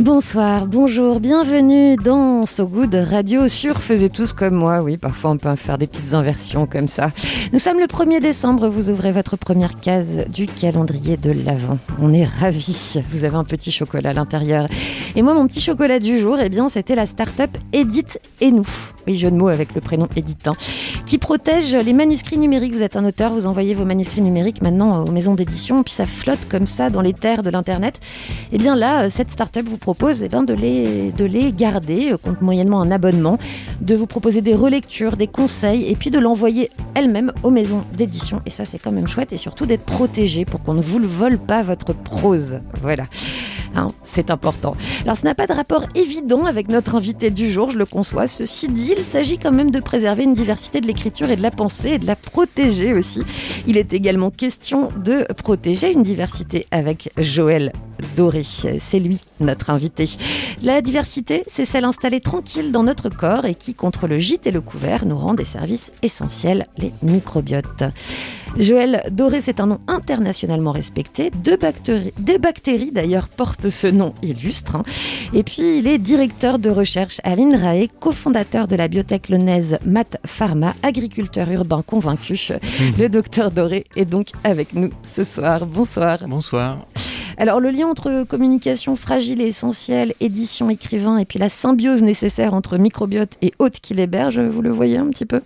Bonsoir, bonjour, bienvenue dans So Good Radio sur Faisez tous comme moi. Oui, parfois on peut faire des petites inversions comme ça. Nous sommes le 1er décembre, vous ouvrez votre première case du calendrier de l'Avent. On est ravis. Vous avez un petit chocolat à l'intérieur. Et moi, mon petit chocolat du jour, eh bien, c'était la start-up Edith et nous. Oui, jeu de mots avec le prénom Edith, hein, qui protège les manuscrits numériques. Vous êtes un auteur, vous envoyez vos manuscrits numériques maintenant aux maisons d'édition, puis ça flotte comme ça dans les terres de l'Internet. Eh bien là, cette start-up vous eh bien, de, les, de les garder, euh, contre moyennement un abonnement, de vous proposer des relectures, des conseils, et puis de l'envoyer elle-même aux maisons d'édition. Et ça, c'est quand même chouette, et surtout d'être protégé pour qu'on ne vous le vole pas votre prose. Voilà. Hein, c'est important. Alors, ce n'a pas de rapport évident avec notre invité du jour, je le conçois. Ceci dit, il s'agit quand même de préserver une diversité de l'écriture et de la pensée et de la protéger aussi. Il est également question de protéger une diversité avec Joël Doré. C'est lui, notre invité. La diversité, c'est celle installée tranquille dans notre corps et qui, contre le gîte et le couvert, nous rend des services essentiels, les microbiotes. Joël Doré, c'est un nom internationalement respecté. Deux bactéries, des bactéries d'ailleurs portent ce nom illustre. hein. Et puis, il est directeur de recherche à l'INRAE, cofondateur de la biotech lyonnaise Mat Pharma, agriculteur urbain convaincu. Le docteur Doré est donc avec nous ce soir. Bonsoir. Bonsoir. Alors le lien entre communication fragile et essentielle, édition, écrivain, et puis la symbiose nécessaire entre microbiote et hôte qui l'héberge, vous le voyez un petit peu?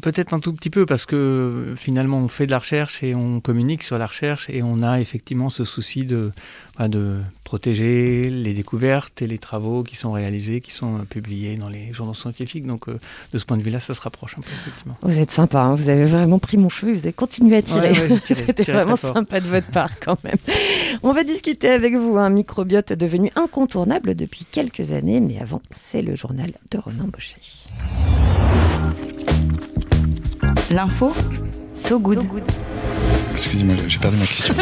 Peut-être un tout petit peu parce que finalement on fait de la recherche et on communique sur la recherche et on a effectivement ce souci de, bah, de protéger les découvertes et les travaux qui sont réalisés, qui sont euh, publiés dans les journaux scientifiques. Donc euh, de ce point de vue-là, ça se rapproche un peu effectivement. Vous êtes sympa, hein, vous avez vraiment pris mon cheveu, vous avez continué à tirer. Ouais, ouais, C'était vraiment sympa de votre part quand même. On va discuter avec vous, un microbiote devenu incontournable depuis quelques années, mais avant, c'est le journal de Ronan Baucher. L'info, So Good. Excusez-moi, j'ai perdu ma question.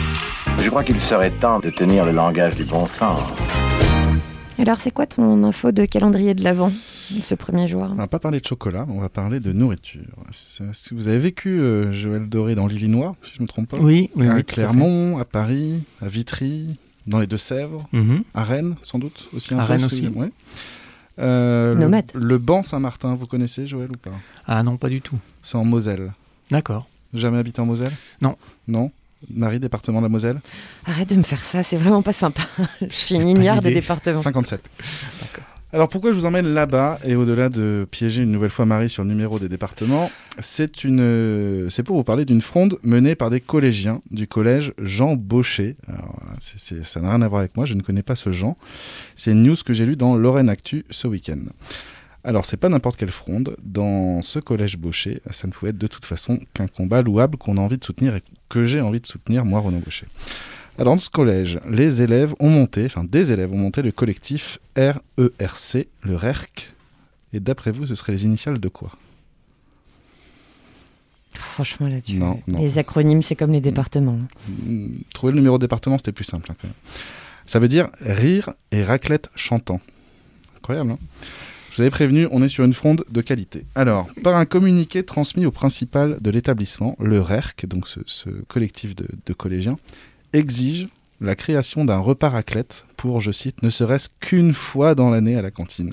Je crois qu'il serait temps de tenir le langage du bon sens. Alors c'est quoi ton info de calendrier de l'Avent, ce premier jour On va pas parler de chocolat, on va parler de nourriture. Vous avez vécu euh, Joël Doré dans l'Illinois, si je ne me trompe pas Oui, oui, À oui, tout à fait. Clermont, à, Paris, à Vitry, dans les Deux-Sèvres, Mhm. à Rennes, sans doute aussi un À peu, Rennes si- aussi. ouais. Euh, le, Nomade. le banc Saint-Martin, vous connaissez Joël ou pas? Ah non, pas du tout. C'est en Moselle. D'accord. Jamais habité en Moselle? Non. Non? Marie, département de la Moselle? Arrête de me faire ça, c'est vraiment pas sympa. Je suis une ignare des départements. 57. Alors pourquoi je vous emmène là-bas et au-delà de piéger une nouvelle fois Marie sur le numéro des départements, c'est pour vous parler d'une fronde menée par des collégiens du collège Jean Baucher. Alors, ça n'a rien à voir avec moi, je ne connais pas ce Jean. C'est une news que j'ai lue dans Lorraine Actu ce week-end. Alors c'est pas n'importe quelle fronde. Dans ce collège Baucher, ça ne pouvait être de toute façon qu'un combat louable qu'on a envie de soutenir et que j'ai envie de soutenir moi Renaud Baucher. Alors, dans ce collège, les élèves ont monté, enfin des élèves ont monté le collectif RERC, le RERC. Et d'après vous, ce seraient les initiales de quoi? Franchement, là, tu... Non, non. les acronymes, c'est comme les départements. Hmm, Trouver le numéro de département, c'était plus simple. hein, quand même. Ça veut dire rire et raclette chantant. Incroyable, hein? Je vous avais prévenu, on est sur une fronde de qualité. Alors, par un communiqué transmis au principal de l'établissement, le RERC, donc ce, ce collectif de, de collégiens, exige la création d'un repas raclette pour, je cite, ne serait-ce qu'une fois dans l'année à la cantine.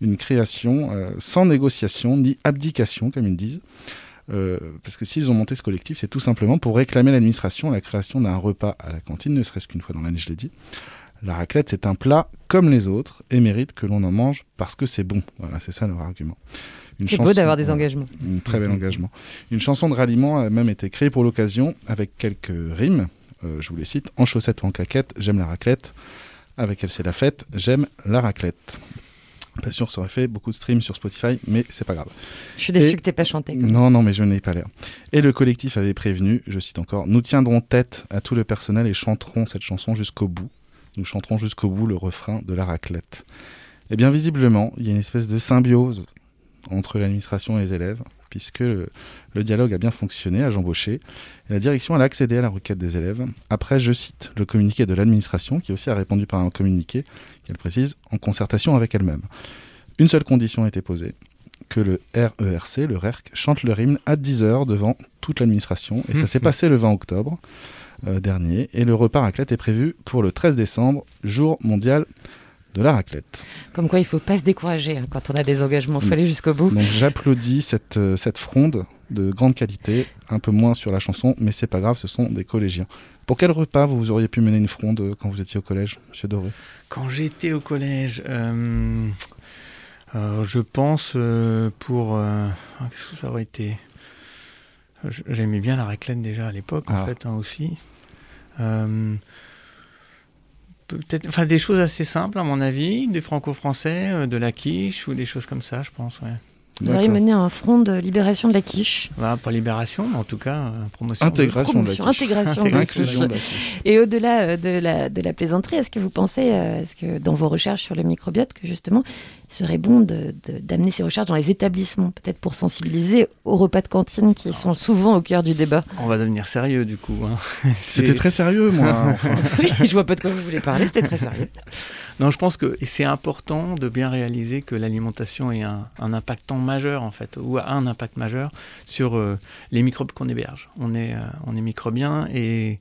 Une création euh, sans négociation ni abdication, comme ils disent. Euh, parce que s'ils ont monté ce collectif, c'est tout simplement pour réclamer à l'administration la création d'un repas à la cantine, ne serait-ce qu'une fois dans l'année, je l'ai dit. La raclette, c'est un plat comme les autres et mérite que l'on en mange parce que c'est bon. Voilà, c'est ça leur argument. Une C'est beau d'avoir des engagements. Un très bel engagement. Une chanson de ralliement a même été créée pour l'occasion avec quelques rimes. Euh, je vous les cite. En chaussettes ou en claquettes, j'aime la raclette. Avec elle, c'est la fête, j'aime la raclette. Pas sûr ça aurait fait beaucoup de streams sur Spotify, mais c'est pas grave. Je suis déçu Et- que t'aies pas chanté. Non, non, mais je n'ai pas l'air. Et le collectif avait prévenu, je cite encore, Nous tiendrons tête à tout le personnel et chanterons cette chanson jusqu'au bout. Nous chanterons jusqu'au bout le refrain de la raclette. Eh bien, visiblement, il y a une espèce de symbiose entre l'administration et les élèves, puisque le, le dialogue a bien fonctionné à Jean Baucher. Et la direction elle a accédé à la requête des élèves. Après, je cite le communiqué de l'administration, qui aussi a répondu par un communiqué, qu'elle précise, en concertation avec elle-même. Une seule condition a été posée, que le RERC, le RERC, chante leur hymne à 10h devant toute l'administration. Et ça s'est passé le 20 octobre euh, dernier. Et le repas raclette est prévu pour le 13 décembre, jour mondial de la raclette. Comme quoi, il faut pas se décourager hein, quand on a des engagements. Il faut aller jusqu'au bout. Donc j'applaudis cette, euh, cette fronde de grande qualité, un peu moins sur la chanson, mais c'est pas grave, ce sont des collégiens. Pour quel repas vous auriez pu mener une fronde euh, quand vous étiez au collège, Monsieur Doré? Quand j'étais au collège, euh, euh, je pense euh, pour... euh, ah, Qu'est-ce que ça aurait été? J'aimais bien la raclette déjà à l'époque, en Ah. fait, hein, aussi. Peut-être, enfin, des choses assez simples, à mon avis, des franco-français, euh, de la quiche ou des choses comme ça, je pense. Ouais. Vous auriez mené un front de libération de la quiche. Voilà, pas libération, mais en tout cas, euh, promotion. Intégration de la Promotion, quiche. intégration de la quiche. de la quiche. Et au-delà euh, de la, de la plaisanterie, est-ce que vous pensez, euh, est-ce que dans vos recherches sur le microbiote, que justement, il serait bon de- de- d'amener ces recherches dans les établissements, peut-être pour sensibiliser aux repas de cantine qui sont souvent au cœur du débat? On va devenir sérieux, du coup. hein. C'était très sérieux, moi. enfin. Oui, je vois pas de quoi vous voulez parler, c'était très sérieux. Non, je pense que c'est important de bien réaliser que l'alimentation est un, impactant majeur, en fait, ou a un impact majeur sur euh, les microbes qu'on héberge. On est, euh, on est microbien et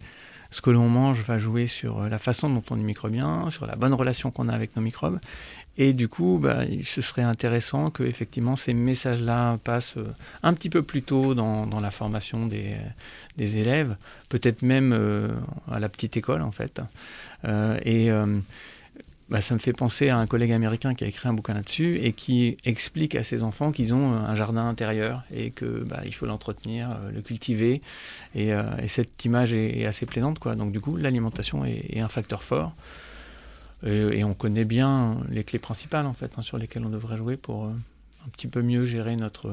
ce que l'on mange va jouer sur euh, la façon dont on est microbien, sur la bonne relation qu'on a avec nos microbes. Et du coup, bah, ce serait intéressant que effectivement ces messages-là passent euh, un petit peu plus tôt dans, dans la formation des, des élèves, peut-être même à la petite école en fait. Bah, ça me fait penser à un collègue américain qui a écrit un bouquin là-dessus et qui explique à ses enfants qu'ils ont euh, un jardin intérieur et que bah, il faut l'entretenir, euh, le cultiver. Et, euh, et cette image est, assez plaisante, quoi. Donc du coup, l'alimentation est, un facteur fort. Et, on connaît bien les clés principales en fait hein, sur lesquelles on devrait jouer pour un petit peu mieux gérer notre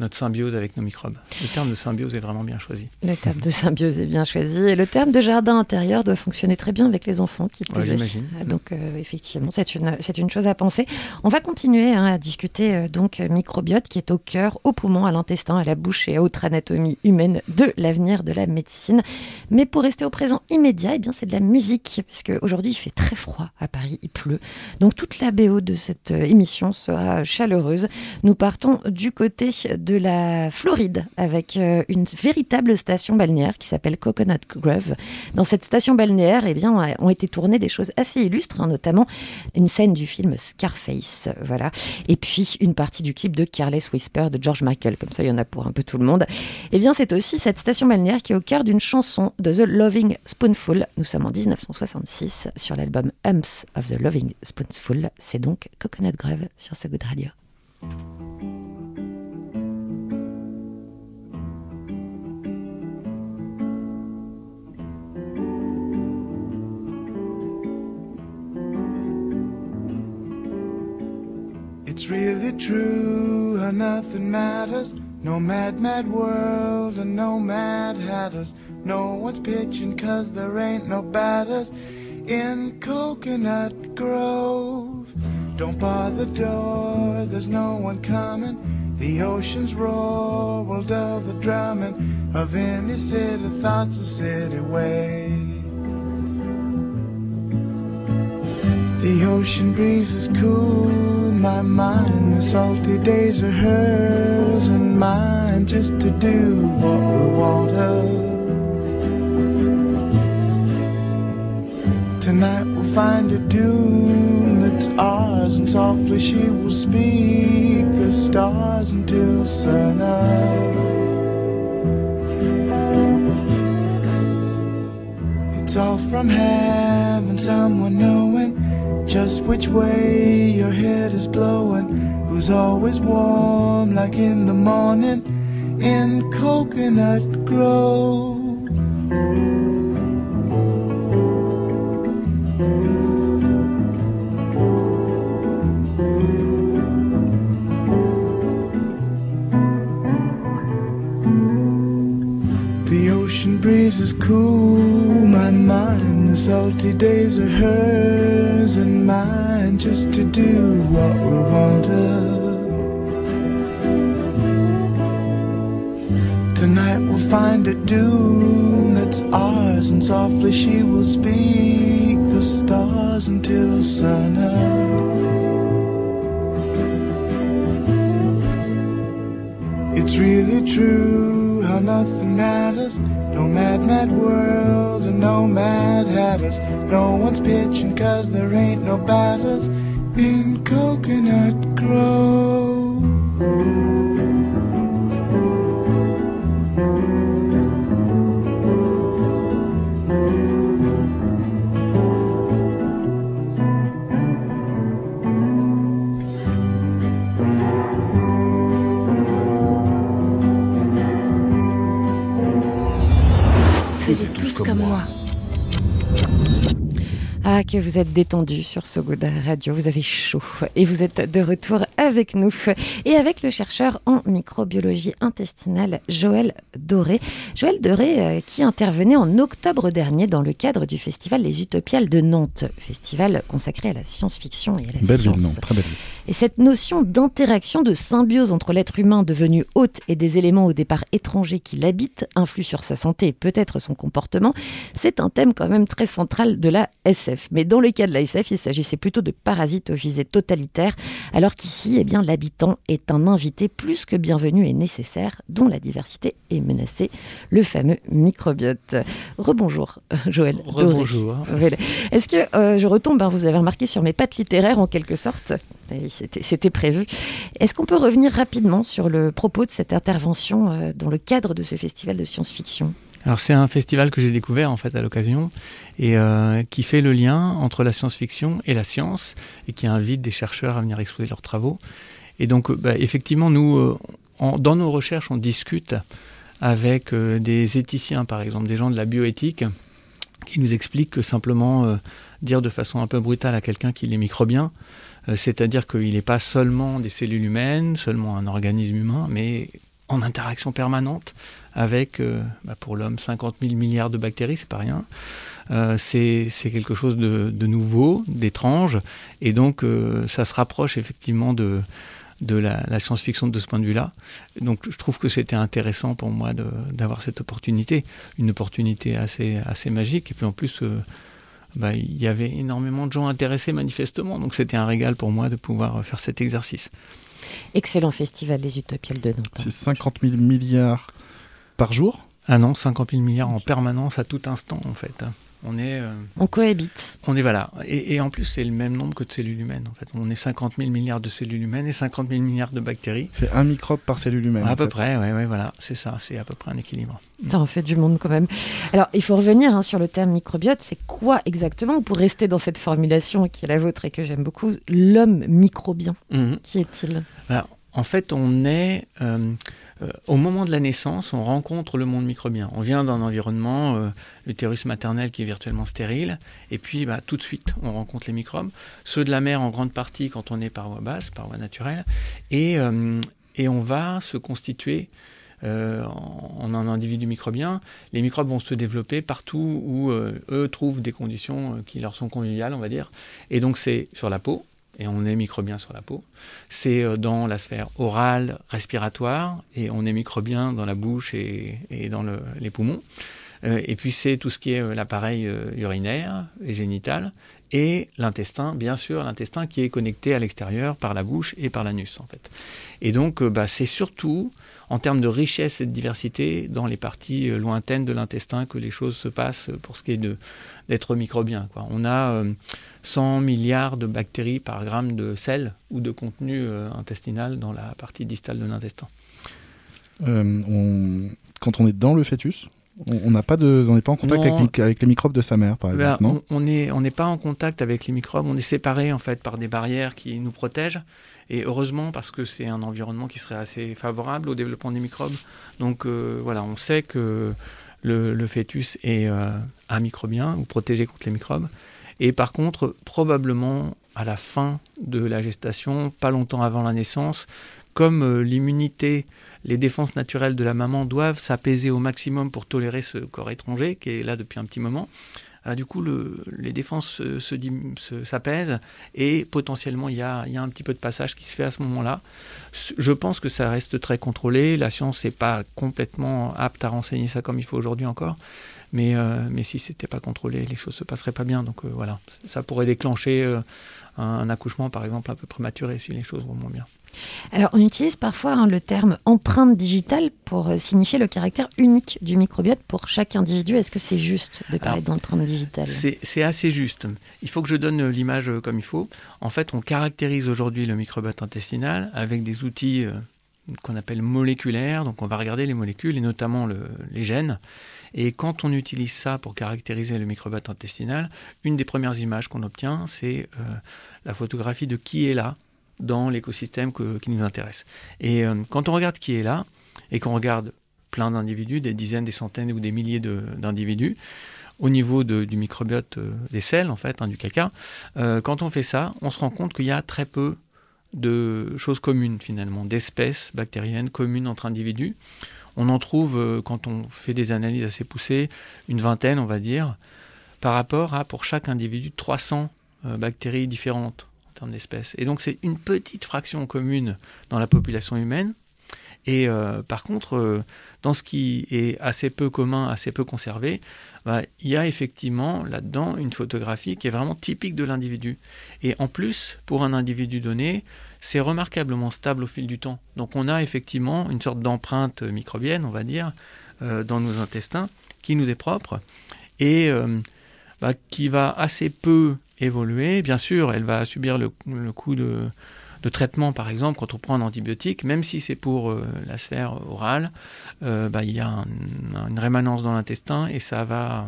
notre symbiose avec nos microbes. Le terme de symbiose est vraiment bien choisi. Le terme de symbiose est bien choisi et le terme de jardin intérieur doit fonctionner très bien avec les enfants qui Ouais, j'imagine. Ah, Donc euh, effectivement, c'est une, c'est une chose à penser. On va continuer hein, à discuter euh, donc euh, microbiote qui est au cœur, au poumon, à l'intestin, à la bouche et à autre anatomie humaine de l'avenir de la médecine. Mais pour rester au présent immédiat, eh bien c'est de la musique puisque aujourd'hui il fait très froid à Paris, il pleut. Donc toute la BO de cette euh, émission sera chaleureuse. Nous partons du côté de la Floride avec euh, une véritable station balnéaire qui s'appelle Coconut Grove. Dans cette station balnéaire, eh bien, euh, ont été tournées des choses assez illustres, hein, notamment une scène du film Scarface, voilà. Et puis une partie du clip de Careless Whisper de George Michael, comme ça il y en a pour un peu tout le monde. Eh bien, c'est aussi cette station balnéaire qui est au cœur d'une chanson de The Loving Spoonful. Nous sommes en 1966 sur l'album Humps of the Loving Spoonful. C'est donc Coconut Grove sur ce Good Radio. It's really true how nothing matters. No mad, mad world and no mad hatters. No one's pitching cause there ain't no batters in Coconut Grove. Don't bar the door, there's no one coming. The ocean's roar will dull the drumming of any city thoughts a city way. The ocean breezes cool, my mind. The salty days are hers and mine just to do what we want her. Tonight we'll find a dune that's ours, and softly she will speak the stars until sun up. It's all from having someone knowing just which way your head is blowing. Who's always warm like in the morning in Coconut Grove. The ocean breeze is cool, salty days are hers and mine just to do what we wanted. Tonight we'll find a dune that's ours, and softly she will speak the stars until sunup. It's really true how nothing matters. No mad, mad world and no mad hatters. No one's pitching cause there ain't no batters in Coconut Grove. Ah, que vous êtes détendu sur ce goût de radio, vous avez chaud. Et vous êtes de retour avec nous et avec le chercheur en microbiologie intestinale Joël Doré. Joël Doré euh, qui intervenait en octobre dernier dans le cadre du festival Les Utopiales de Nantes, festival consacré à la science-fiction et à la Belle science. ville, non, très belle. Et cette notion d'interaction, de symbiose entre l'être humain devenu hôte et des éléments au départ étrangers qui l'habitent, influe sur sa santé et peut-être son comportement, c'est un thème quand même très central de la SF. Mais dans le cas de la SF, il s'agissait plutôt de parasites aux visées totalitaires, alors qu'ici, eh bien, l'habitant est un invité plus que bienvenu et nécessaire, dont la diversité est menacée, le fameux microbiote. Rebonjour, Joël. Doré. Rebonjour. Est-ce que euh, je retombe, hein, vous avez remarqué sur mes pattes littéraires en quelque sorte? C'était c'était prévu. Est-ce qu'on peut revenir rapidement sur le propos de cette intervention euh, dans le cadre de ce festival de science-fiction? Alors c'est un festival que j'ai découvert en fait à l'occasion et euh, qui fait le lien entre la science-fiction et la science et qui invite des chercheurs à venir exposer leurs travaux. Et donc euh, bah, effectivement nous, euh, dans nos recherches, on discute avec des éthiciens par exemple, des gens de la bioéthique qui nous expliquent que simplement dire de façon un peu brutale à quelqu'un qu'il est microbien, c'est-à-dire qu'il n'est pas seulement des cellules humaines, seulement un organisme humain, mais en interaction permanente avec, euh, bah, pour l'homme, 50 000 milliards de bactéries, c'est pas rien. Euh, c'est c'est quelque chose de, de nouveau, d'étrange, et donc euh, ça se rapproche effectivement de, de la, la science-fiction de ce point de vue-là. Donc je trouve que c'était intéressant pour moi d'avoir cette opportunité, une opportunité assez, assez magique, et puis en plus, euh, bah, il y avait énormément de gens intéressés manifestement, donc c'était un régal pour moi de pouvoir faire cet exercice. Excellent festival, les Utopiales de Nantes. C'est 50 000 milliards par jour Ah non, 50 000 milliards en permanence à tout instant en fait. On est, euh, On cohabite. on est voilà. Et, et en plus, c'est le même nombre que de cellules humaines en fait. On est 50 000 milliards de cellules humaines et 50 000 milliards de bactéries. C'est un microbe par cellule humaine. à peu fait. près, ouais, ouais, voilà, c'est ça, c'est à peu près un équilibre. Ça en fait du monde quand même. Alors, il faut revenir hein, sur le terme microbiote. C'est quoi exactement, pour rester dans cette formulation qui est la vôtre et que j'aime beaucoup, l'homme microbien Mhm. Qui est-il? Alors, en fait, on est euh, au moment de la naissance, on rencontre le monde microbien. On vient d'un environnement, euh, l'utérus maternel qui est virtuellement stérile, et puis bah, tout de suite, on rencontre les microbes. Ceux de la mère en grande partie quand on est par voie basse, par voie naturelle, et, euh, on va se constituer euh, en, en un individu microbien. Les microbes vont se développer partout où euh, eux trouvent des conditions euh, qui leur sont conviviales, on va dire. Et donc c'est sur la peau, et on est microbien sur la peau. C'est euh, dans la sphère orale, respiratoire, et on est microbien dans la bouche et, dans le- les poumons. Euh, et puis c'est tout ce qui est euh, l'appareil urinaire et génital, et l'intestin, bien sûr, l'intestin qui est connecté à l'extérieur par la bouche et par l'anus, en fait. Et donc, bah, c'est surtout en termes de richesse et de diversité dans les parties euh, lointaines de l'intestin que les choses se passent euh, pour ce qui est d'être microbien. On a euh, 100 milliards de bactéries par gramme de sel ou de contenu euh, intestinal dans la partie distale de l'intestin. Euh, Quand on est dans le fœtus, on n'a pas de, on n'est pas en contact avec, les- avec les microbes de sa mère, par Ben, exemple, non on n'est on n'est pas en contact avec les microbes, on est séparés en fait par des barrières qui nous protègent. Et heureusement parce que c'est un environnement qui serait assez favorable au développement des microbes. Donc euh, voilà, on sait que le, le fœtus est euh, amicrobien ou protégé contre les microbes. Et par contre, probablement à la fin de la gestation, pas longtemps avant la naissance, comme euh, l'immunité, les défenses naturelles de la maman doivent s'apaiser au maximum pour tolérer ce corps étranger qui est là depuis un petit moment, ah, du coup, le, les défenses se- s'apaisent et potentiellement, il y a, il y a un petit peu de passage qui se fait à ce moment-là. Je pense que ça reste très contrôlé. La science n'est pas complètement apte à renseigner ça comme il faut aujourd'hui encore. Mais, euh, mais si c'était pas contrôlé, les choses se passeraient pas bien. Donc euh, voilà, ça pourrait déclencher euh, un, accouchement, par exemple, un peu prématuré si les choses vont moins bien. Alors, on utilise parfois hein, le terme empreinte digitale pour euh, signifier le caractère unique du microbiote pour chaque individu. Est-ce que c'est juste de parler d'empreinte digitale? C'est assez juste. Il faut que je donne euh, l'image euh, comme il faut. En fait, on caractérise aujourd'hui le microbiote intestinal avec des outils qu'on appelle moléculaires. Donc, on va regarder les molécules et notamment le- les gènes. Et quand on utilise ça pour caractériser le microbiote intestinal, une des premières images qu'on obtient, c'est euh, la photographie de qui est là dans l'écosystème qui nous intéresse. Et euh, quand on regarde qui est là, et qu'on regarde plein d'individus, des dizaines, des centaines ou des milliers d'individus, au niveau du microbiote euh, des selles, en fait, hein, du caca, quand on fait ça, on se rend compte qu'il y a très peu de choses communes, finalement, d'espèces bactériennes communes entre individus. On en trouve, euh, quand on fait des analyses assez poussées, une vingtaine, on va dire, par rapport à, pour chaque individu, 300 euh, bactéries différentes en termes d'espèces. Et donc, c'est une petite fraction commune dans la population humaine. Et euh, par contre, dans ce qui est assez peu commun, assez peu conservé, bah, il y a effectivement là-dedans une photographie qui est vraiment typique de l'individu. Et en plus, pour un individu donné, c'est remarquablement stable au fil du temps. Donc on a effectivement une sorte d'empreinte microbienne, on va dire, euh, dans nos intestins, qui nous est propre et euh, bah, qui va assez peu évoluer. Bien sûr, elle va subir le, le coup de, traitement, par exemple, quand on prend un antibiotique, même si c'est pour euh, la sphère orale, bah, il y a un- une rémanence dans l'intestin et ça va,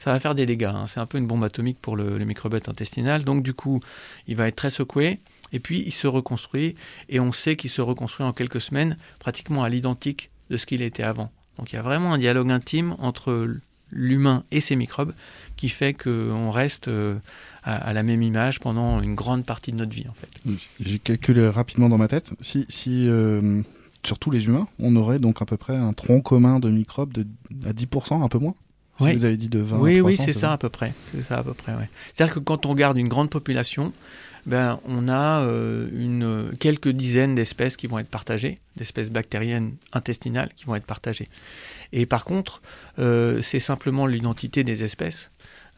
ça va faire des dégâts. hein. C'est un peu une bombe atomique pour le, le microbiote intestinal. Donc, du coup, il va être très secoué. Et puis, il se reconstruit. Et on sait qu'il se reconstruit en quelques semaines, pratiquement à l'identique de ce qu'il était avant. Donc, il y a vraiment un dialogue intime entre l'humain et ses microbes qui fait qu'on reste euh, à, la même image pendant une grande partie de notre vie, en fait. J'ai calculé rapidement dans ma tête. Si, si euh, sur tous les humains, on aurait donc à peu près un tronc commun de microbes de, à 10%, un peu moins? Si Oui. vous avez dit de 20 Oui, à 300, oui, c'est ça à peu près. C'est ça à peu près, ouais. C'est-à-dire que quand on regarde une grande population, ben, on a euh, une, quelques dizaines d'espèces qui vont être partagées, d'espèces bactériennes intestinales qui vont être partagées. Et par contre, euh, c'est simplement l'identité des espèces.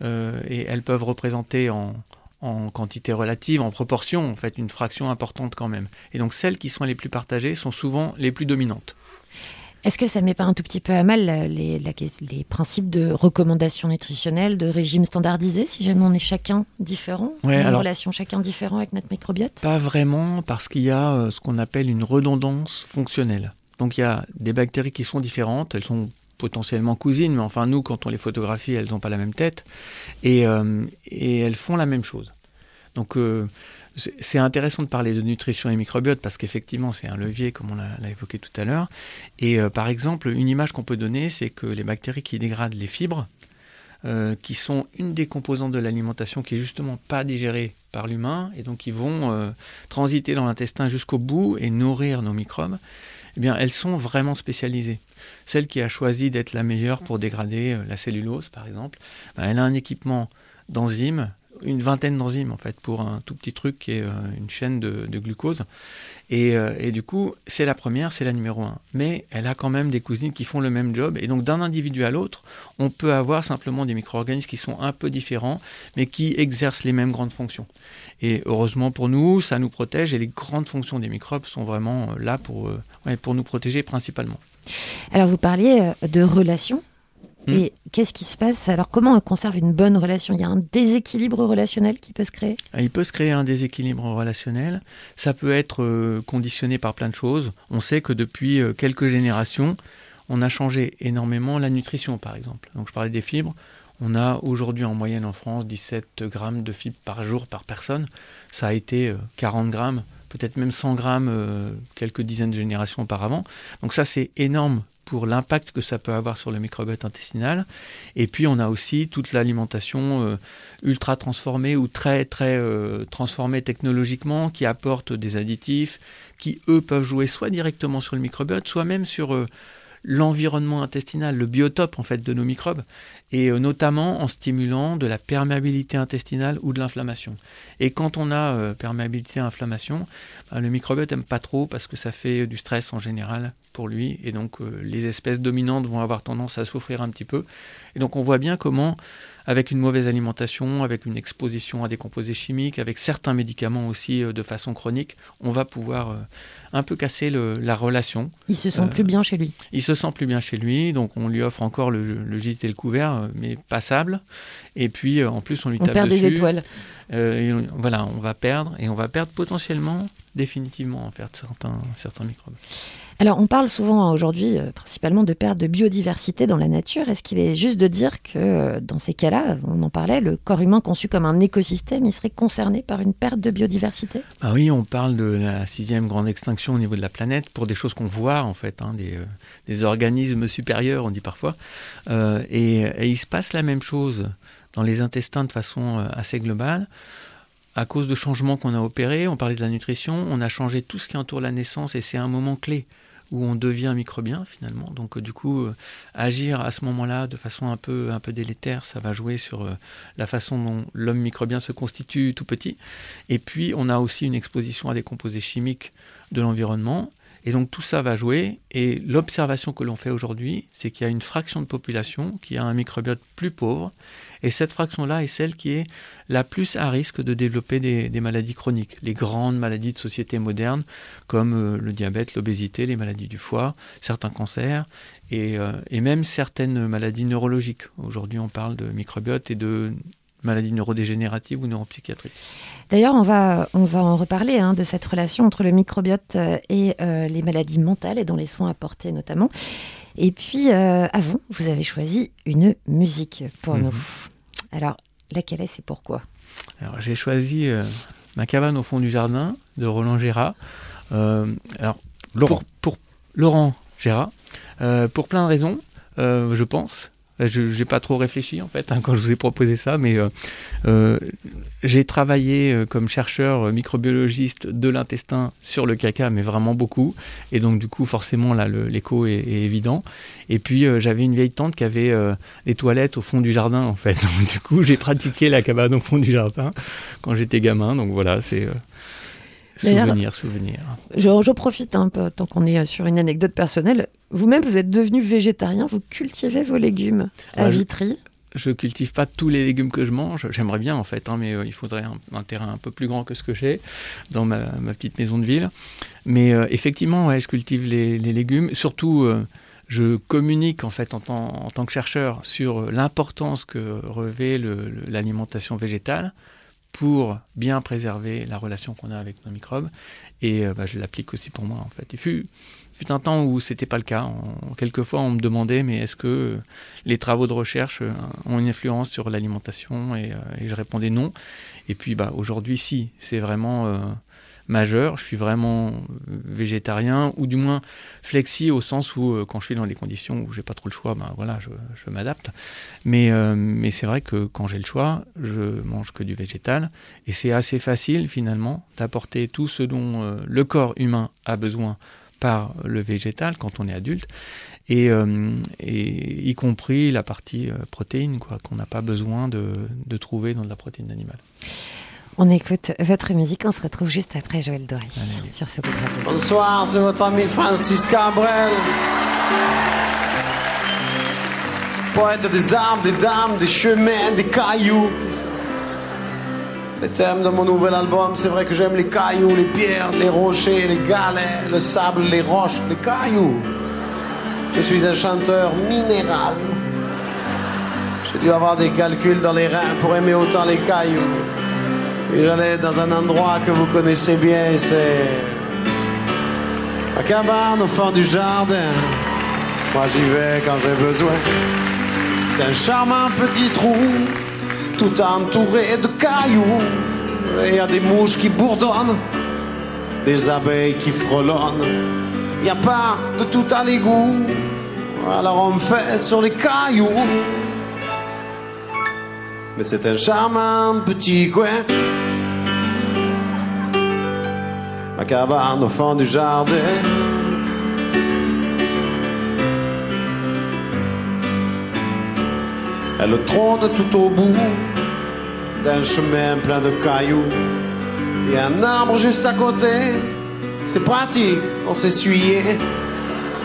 euh, et elles peuvent représenter en, en quantité relative, en proportion, en fait, une fraction importante quand même. Et donc celles qui sont les plus partagées sont souvent les plus dominantes. Est-ce que ça met pas un tout petit peu à mal euh, les, principes de recommandations nutritionnelles, de régime standardisé, si jamais on est chacun différent Ouais, une alors- relation chacun différent avec notre microbiote? Pas vraiment, parce qu'il y a euh, ce qu'on appelle une redondance fonctionnelle. Donc il y a des bactéries qui sont différentes, elles sont potentiellement cousines, mais enfin nous, quand on les photographie, elles n'ont pas la même tête, et, euh, et elles font la même chose. Donc euh, c'est intéressant de parler de nutrition et microbiote, parce qu'effectivement c'est un levier, comme on l'a évoqué tout à l'heure. Et euh, par exemple, une image qu'on peut donner, c'est que les bactéries qui dégradent les fibres, euh, qui sont une des composantes de l'alimentation qui est justement pas digérée par l'humain, et donc qui vont euh, transiter dans l'intestin jusqu'au bout et nourrir nos microbes, eh bien, elles sont vraiment spécialisées. Celle qui a choisi d'être la meilleure pour dégrader euh, la cellulose, par exemple, ben, elle a un équipement d'enzymes, une vingtaine d'enzymes en fait, pour un tout petit truc qui est euh, une chaîne de, glucose. Et, euh, et du coup, c'est la première, c'est la numéro un. Mais elle a quand même des cousines qui font le même job. Et donc, d'un individu à l'autre, on peut avoir simplement des micro-organismes qui sont un peu différents, mais qui exercent les mêmes grandes fonctions. Et heureusement pour nous, ça nous protège. Et les grandes fonctions des microbes sont vraiment euh, là pour, pour nous protéger principalement. Alors vous parliez de relations. Hmm. Et qu'est-ce qui se passe Alors comment on conserve une bonne relation? Il y a un déséquilibre relationnel qui peut se créer? Ah, Il peut se créer un déséquilibre relationnel. Ça peut être euh, conditionné par plein de choses. On sait que depuis euh, quelques générations, on a changé énormément la nutrition, par exemple. Donc, je parlais des fibres. On a aujourd'hui en moyenne en France 17 grammes de fibres par jour par personne. Ça a été euh, 40 grammes, peut-être même 100 grammes euh, quelques dizaines de générations auparavant. Donc ça, c'est énorme pour l'impact que ça peut avoir sur le microbiote intestinal. Et puis on a aussi toute l'alimentation euh, ultra transformée ou très très euh, transformée technologiquement qui apporte des additifs qui eux peuvent jouer soit directement sur le microbiote, soit même sur euh, l'environnement intestinal, le biotope en fait de nos microbes, et euh, notamment en stimulant de la perméabilité intestinale ou de l'inflammation. Et quand on a euh, perméabilité inflammation, bah, le microbiote n'aime pas trop parce que ça fait du stress en général pour lui, et donc euh, les espèces dominantes vont avoir tendance à souffrir un petit peu. Et donc on voit bien comment avec une mauvaise alimentation, avec une exposition à des composés chimiques, avec certains médicaments aussi de façon chronique, on va pouvoir un peu casser la relation. Il se sent plus bien chez lui. Il se sent plus bien chez lui, donc on lui offre encore le, le gîte et le couvert, mais passable. Et puis en plus on lui on perd des étoiles. voilà, on va perdre et on va perdre potentiellement, définitivement en fait certains, certains microbes. Alors, on parle souvent hein, aujourd'hui euh, principalement de perte de biodiversité dans la nature. Est-ce qu'il est juste de dire que euh, dans ces cas-là, on en parlait, le corps humain conçu comme un écosystème, il serait concerné par une perte de biodiversité? Ah oui, on parle de la sixième grande extinction au niveau de la planète pour des choses qu'on voit en fait, hein, des, euh, des, organismes supérieurs, on dit parfois. Euh, et, il se passe la même chose dans les intestins de façon assez globale à cause de changements qu'on a opérés, on parlait de la nutrition, on a changé tout ce qui entoure la naissance et c'est un moment clé où on devient microbien finalement. Donc euh, du coup, euh, agir à ce moment-là de façon un peu, un peu délétère, ça va jouer sur euh, la façon dont l'homme microbien se constitue tout petit. Et puis, on a aussi une exposition à des composés chimiques de l'environnement. Et donc tout ça va jouer. Et l'observation que l'on fait aujourd'hui, c'est qu'il y a une fraction de population qui a un microbiote plus pauvre et cette fraction-là est celle qui est la plus à risque de développer des, maladies chroniques, les grandes maladies de société moderne, comme euh, le diabète, l'obésité, les maladies du foie, certains cancers et, euh, et même certaines maladies neurologiques. Aujourd'hui, on parle de microbiote et de maladies neurodégénératives ou neuropsychiatriques. D'ailleurs, on va, on va en reparler hein, de cette relation entre le microbiote euh, et les maladies mentales et dans les soins apportés notamment. Et puis, avant, vous avez choisi une musique pour nous. Alors, laquelle est et pourquoi? Alors, j'ai choisi euh, Ma cabane au fond du jardin de Roland Gérard. Euh, alors, Laurent. Pour, Laurent Gérard, euh, pour plein de raisons, je pense. Euh, je n'ai pas trop réfléchi en fait hein, quand je vous ai proposé ça, mais euh, euh, j'ai travaillé comme chercheur microbiologiste de l'intestin sur le caca, mais vraiment beaucoup. Et donc du coup, forcément, là, l'écho est, est, évident. Et puis j'avais une vieille tante qui avait des toilettes au fond du jardin en fait. Donc, du coup, j'ai pratiqué la cabane au fond du jardin quand j'étais gamin. Donc voilà, c'est Souvenir, souvenir. Je, profite un peu, tant qu'on est sur une anecdote personnelle. Vous-même, vous êtes devenu végétarien, vous cultivez vos légumes à Vitry je, ne cultive pas tous les légumes que je mange. J'aimerais bien, en fait, hein, mais euh, il faudrait un, terrain un peu plus grand que ce que j'ai dans ma, petite maison de ville. Mais euh, effectivement, ouais, je cultive les, légumes. Surtout, euh, je communique, en fait, en, en, tant que chercheur sur l'importance que revêt l'alimentation végétale pour bien préserver la relation qu'on a avec nos microbes. Et euh, bah, je l'applique aussi pour moi, en fait. Il fut, un temps où c'était pas le cas. quelquefois, on me demandait, mais est-ce que euh, les travaux de recherche euh, ont une influence sur l'alimentation? Et, et, je répondais non. Et puis, bah, aujourd'hui, si. C'est vraiment majeur. Je suis vraiment végétarien ou du moins flexi au sens où euh, quand je suis dans les conditions où j'ai pas trop le choix, ben voilà, je, m'adapte. Mais, euh, mais c'est vrai que quand j'ai le choix, je mange que du végétal et c'est assez facile finalement d'apporter tout ce dont euh, le corps humain a besoin par le végétal quand on est adulte. Et, et, y compris la partie protéine quoi qu'on n'a pas besoin de, de trouver dans de la protéine animale. On écoute votre musique, on se retrouve juste après Joël Dory sur ce groupe Bonsoir, c'est votre ami Francis Cabrel. Poète des arbres, des dames, des chemins, des cailloux. Les thèmes de mon nouvel album, c'est vrai que j'aime les cailloux, les pierres, les rochers, les galets, le sable, les roches, les cailloux. Je suis un chanteur minéral. J'ai dû avoir des calculs dans les reins pour aimer autant les cailloux. J'allais dans un endroit que vous connaissez bien, c'est la cabane au fond du jardin. Moi j'y vais quand j'ai besoin. C'est un charmant petit trou, tout entouré de cailloux. Il y a des mouches qui bourdonnent, des abeilles qui frelonnent. Il n'y a pas de tout à l'égout, alors on fait sur les cailloux mais c'est un charmant petit coin. Ma cabane au fond du jardin. Elle trône tout au bout d'un chemin plein de cailloux et un arbre juste à côté. C'est pratique on s'essuyait.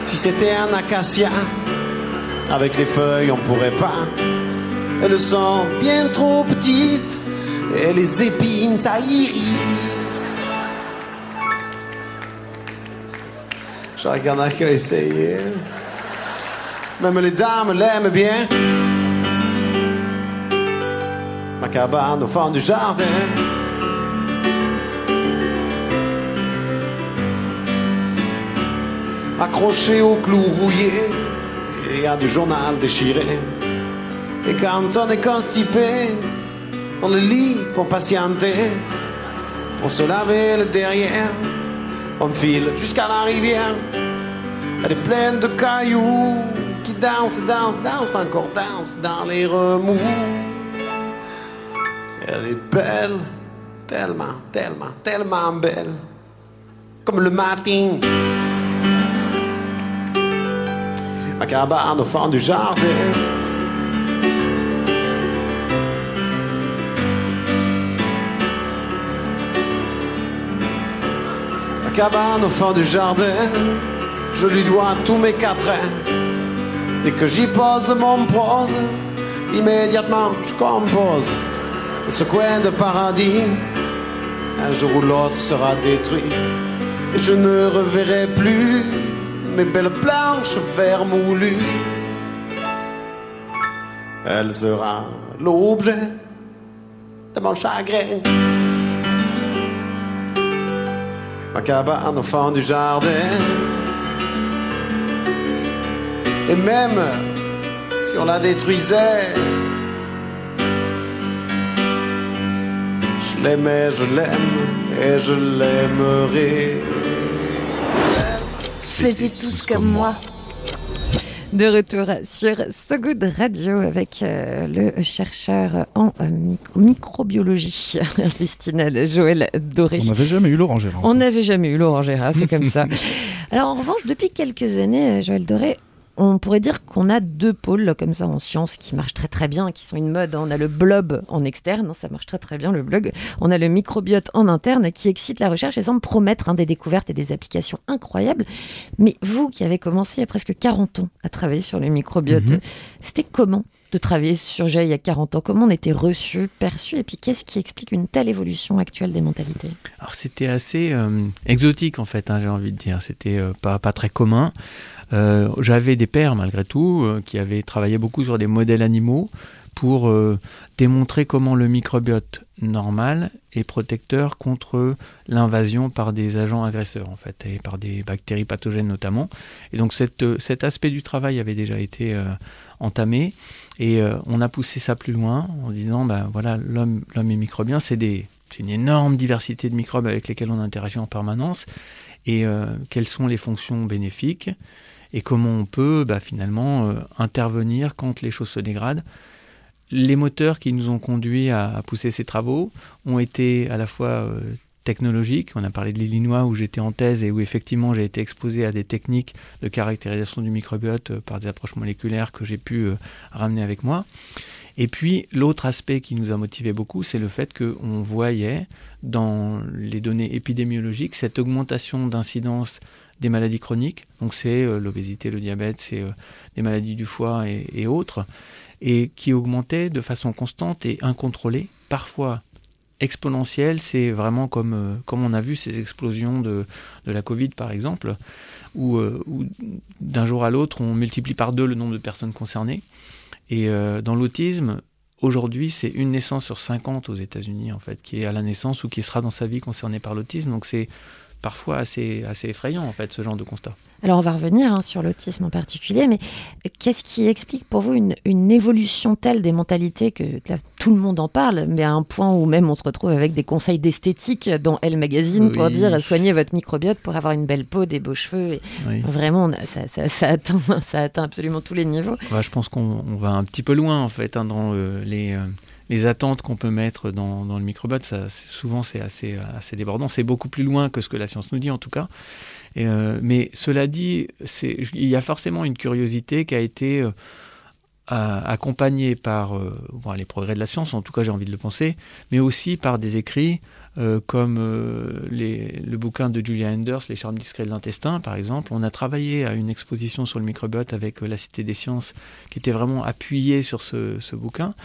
Si c'était un acacia, avec les feuilles on pourrait pas elles sont bien trop petites et les épines ça irrite. Y en a essayé. Même les dames l'aiment bien. Ma cabane au fond du jardin. Accroché au clou rouillé, il y a du journal déchiré. Et quand on est constipé, on le lit pour patienter, pour se laver le derrière. On file jusqu'à la rivière, elle est pleine de cailloux qui dansent, dansent, dansent, encore dansent dans les remous. Elle est belle, tellement, tellement, tellement belle, comme le matin. Ma cabane au fond du jardin. Cabane au fond du jardin, je lui dois tous mes quatrains. Dès que j'y pose mon prose, immédiatement je compose. Ce coin de paradis, un jour ou l'autre sera détruit. Et je ne reverrai plus mes belles planches vermoulues. Elle sera l'objet de mon chagrin. Ma cabane au du jardin. Et même si on la détruisait, je l'aimais, je l'aime et je l'aimerai. Faisez tous comme moi. De retour sur So Good Radio avec euh, le chercheur en euh, micro- microbiologie intestinale Joël Doré. On n'avait jamais eu Gérard. On n'avait jamais eu Gérard, c'est comme ça. Alors en revanche, depuis quelques années, euh, Joël Doré, on pourrait dire qu'on a deux pôles comme ça en sciences qui marchent très très bien, qui sont une mode. On a le blob en externe, hein, ça marche très très bien le blog. On a le microbiote en interne qui excite la recherche et semble promettre hein, des découvertes et des applications incroyables. Mais vous qui avez commencé il y a presque 40 ans à travailler sur le microbiote, Mhm. c'était comment? De travailler sur ce il y a 40 ans Comment on était reçu, perçu Et puis qu'est-ce qui explique une telle évolution actuelle des mentalités? Alors c'était assez euh, exotique en fait, hein, j'ai envie de dire. C'était euh, pas, pas très commun. Euh, J'avais des pères malgré tout qui avaient travaillé beaucoup sur des modèles animaux pour démontrer comment le microbiote normal est protecteur contre l'invasion par des agents agresseurs en fait et par des bactéries pathogènes notamment. Et donc cet aspect du travail avait déjà été entamé. Et euh, on a poussé ça plus loin en disant bah voilà l'homme est microbien, c'est une énorme diversité de microbes avec lesquels on interagit en permanence. Et euh, quelles sont les fonctions bénéfiques et comment on peut bah, finalement euh, intervenir quand les choses se dégradent. Les moteurs qui nous ont conduits à, pousser ces travaux ont été à la fois on a parlé de l'Illinois où j'étais en thèse et où effectivement j'ai été exposé à des techniques de caractérisation du microbiote euh, par des approches moléculaires que j'ai pu euh, ramener avec moi. Et puis l'autre aspect qui nous a motivé beaucoup, c'est le fait qu'on voyait dans les données épidémiologiques cette augmentation d'incidence des maladies chroniques. Donc c'est euh, l'obésité, le diabète, c'est des maladies du foie et, et autres, et qui augmentaient de façon constante et incontrôlée, parfois exponentielle. C'est vraiment comme, euh, comme on a vu ces explosions de, de la Covid par exemple, où, euh, où d'un jour à l'autre on multiplie par deux le nombre de personnes concernées. Et euh, dans l'autisme, aujourd'hui, c'est une naissance sur 50 aux États-Unis, en fait, qui est à la naissance ou qui sera dans sa vie concernée par l'autisme. Donc c'est parfois assez, assez effrayant, en fait, ce genre de constat. Alors on va revenir hein, sur l'autisme en particulier, mais qu'est-ce qui explique pour vous une, une évolution telle des mentalités que là, tout le monde en parle, mais à un point où même on se retrouve avec des conseils d'esthétique dans Elle Magazine pour dire soignez votre microbiote pour avoir une belle peau, des beaux cheveux. Et Oui. Vraiment, a- ça, ça- ça atteint, ça atteint absolument tous les niveaux. Ouais, je pense qu'on on va un petit peu loin, en fait, hein, dans euh, les, euh, les attentes qu'on peut mettre dans, le microbiote. Ça, souvent, c'est assez, assez débordant. C'est beaucoup plus loin que ce que la science nous dit, en tout cas. Euh, mais cela dit, il y a forcément une curiosité qui a été euh, accompagné par les progrès de la science, en tout cas j'ai envie de le penser, mais aussi par des écrits euh, comme euh, les, le bouquin de Julia Enders, Les charmes discrets de l'intestin, par exemple. On a travaillé à une exposition sur le microbiote avec euh, la Cité des Sciences, qui était vraiment appuyée sur ce, ce bouquin.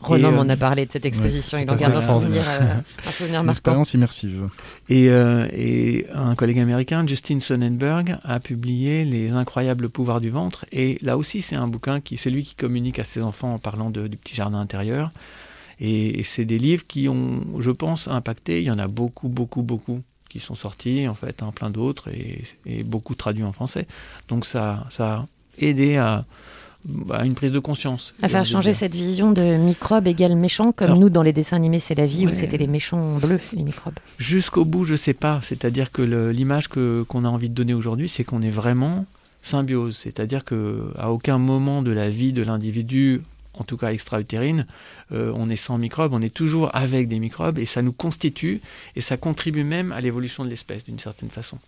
Ronan m'en a parlé de cette exposition, il en garde un souvenir, un souvenir marquant. expérience immersive. Et, et, un collègue américain, Justin Sonnenberg, a publié Les incroyables pouvoirs du ventre. Et là aussi, c'est un bouquin qui, c'est lui qui communique à ses enfants en parlant de, du petit jardin intérieur. Et, c'est des livres qui ont, je pense, impacté. Il y en a beaucoup, beaucoup, beaucoup qui sont sortis, en fait, un plein d'autres, et, beaucoup traduits en français. Donc ça, ça a aidé à, à une prise de conscience. À faire changer cette vision de microbes égale méchants, comme nous dans les dessins animés C'est la vie, où c'était les méchants bleus, les microbes. Jusqu'au bout, je sais pas. C'est-à-dire que l'image qu'on a envie de donner aujourd'hui, c'est qu'on est vraiment symbiose. C'est-à-dire qu'à aucun moment de la vie de l'individu, en tout cas extra-utérine, euh, on est sans microbes, on est toujours avec des microbes et ça nous constitue et ça contribue même à l'évolution de l'espèce d'une certaine façon.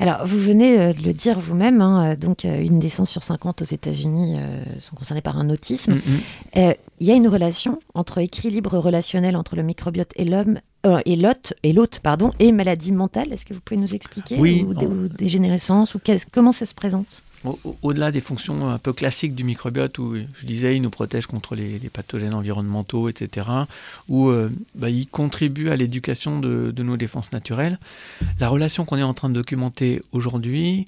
Alors, vous venez euh, de le dire vous-même, hein, euh, donc une naissance sur 50 aux États-Unis sont concernées par un autisme. Mm-hmm. Il y a une relation entre équilibre relationnel entre le microbiote et l'homme et l'hôte et l'hôte pardon et maladie mentale. Est-ce que vous pouvez nous expliquer oui, ou, ou, dégénérescence ou comment ça se présente? Au-delà des fonctions un peu classiques du microbiote, où je disais, il nous protège contre les, pathogènes environnementaux, etc., où euh, bah, il contribue à l'éducation de, nos défenses naturelles, la relation qu'on est en train de documenter aujourd'hui,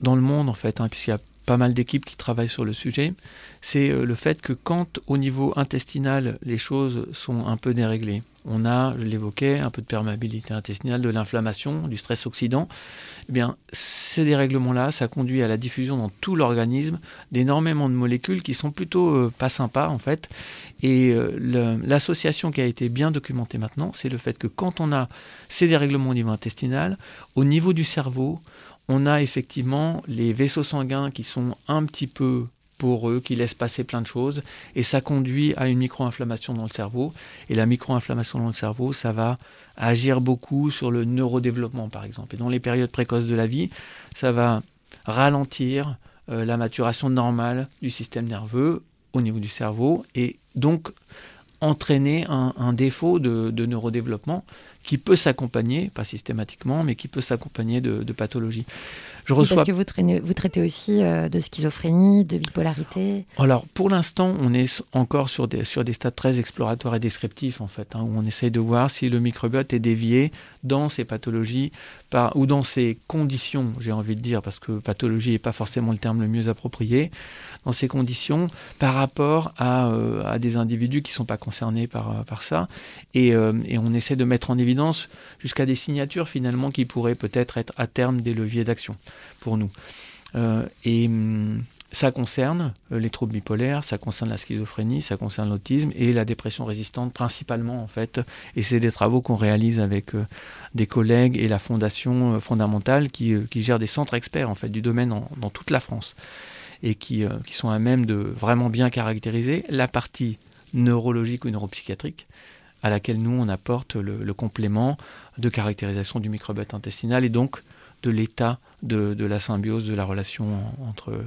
dans le monde en fait, hein, puisqu'il y a pas mal d'équipes qui travaillent sur le sujet, c'est euh, le fait que quand au niveau intestinal les choses sont un peu déréglées, on a, je l'évoquais, un peu de perméabilité intestinale, de l'inflammation, du stress oxydant, eh bien, ces dérèglements-là, ça conduit à la diffusion dans tout l'organisme d'énormément de molécules qui sont plutôt euh, pas sympas en fait. Et euh, l'association qui a été bien documentée maintenant, c'est le fait que quand on a ces dérèglements au niveau intestinal, au niveau du cerveau, on a effectivement les vaisseaux sanguins qui sont un petit peu pour eux, qui laissent passer plein de choses, et ça conduit à une micro-inflammation dans le cerveau. Et la micro-inflammation dans le cerveau, ça va agir beaucoup sur le neurodéveloppement, par exemple. Et dans les périodes précoces de la vie, ça va ralentir euh, la maturation normale du système nerveux au niveau du cerveau, et donc entraîner un, défaut de, neurodéveloppement qui peut s'accompagner, pas systématiquement, mais qui peut s'accompagner de pathologies. Je reçois... Parce que vous, traînez, vous traitez aussi euh, de schizophrénie, de bipolarité Alors, pour l'instant, on est encore sur des, sur des stades très exploratoires et descriptifs, en fait, hein, où on essaye de voir si le microbiote est dévié dans ces pathologies par, ou dans ces conditions, j'ai envie de dire, parce que pathologie n'est pas forcément le terme le mieux approprié, dans ces conditions par rapport à, euh, à des individus qui ne sont pas concernés par, euh, par ça. Et, et on essaie de mettre en évidence jusqu'à des signatures, finalement, qui pourraient peut-être être à terme des leviers d'action pour nous. Euh, et hum, ça concerne euh, les troubles bipolaires, ça concerne la schizophrénie, ça concerne l'autisme et la dépression résistante principalement en fait. Et c'est des travaux qu'on réalise avec euh, des collègues et la fondation fondamentale qui, qui, gère des centres experts en fait du domaine dans toute la France et qui, qui, sont à même de vraiment bien caractériser la partie neurologique ou neuropsychiatrique à laquelle nous on apporte le, le complément de caractérisation du microbiote intestinal et donc de l'état de, la symbiose, de la relation entre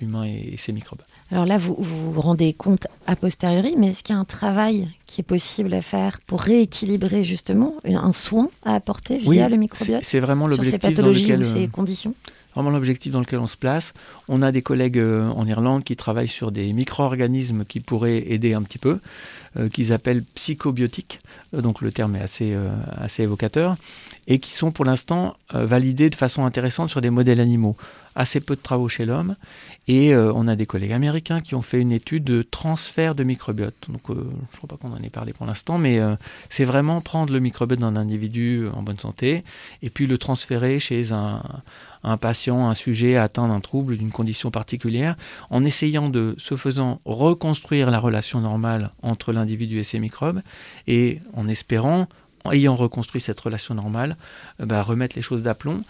l'humain et, ses microbes. Alors là, vous vous rendez compte a posteriori, mais est-ce qu'il y a un travail qui est possible à faire pour rééquilibrer justement un soin à apporter via le microbiote C'est vraiment l'objectif dans lequel, ou ces conditions vraiment l'objectif dans lequel on se place. On a des collègues euh, en Irlande qui travaillent sur des micro-organismes qui pourraient aider un petit peu, euh, qu'ils appellent psychobiotiques, euh, donc le terme est assez, assez évocateur, et qui sont pour l'instant validés de façon intéressante sur des modèles animaux. Assez peu de travaux chez l'homme, et on a des collègues américains qui ont fait une étude de transfert de microbiote. Donc je ne crois pas qu'on en ait parlé pour l'instant, mais c'est vraiment prendre le microbiote d'un individu en bonne santé, et puis le transférer chez un un patient, un sujet atteint d'un trouble, d'une condition particulière, en essayant de, ce faisant, reconstruire la relation normale entre l'individu et ses microbes, et en espérant, ayant reconstruit cette relation normale, euh, bah, remettre les choses d'aplomb.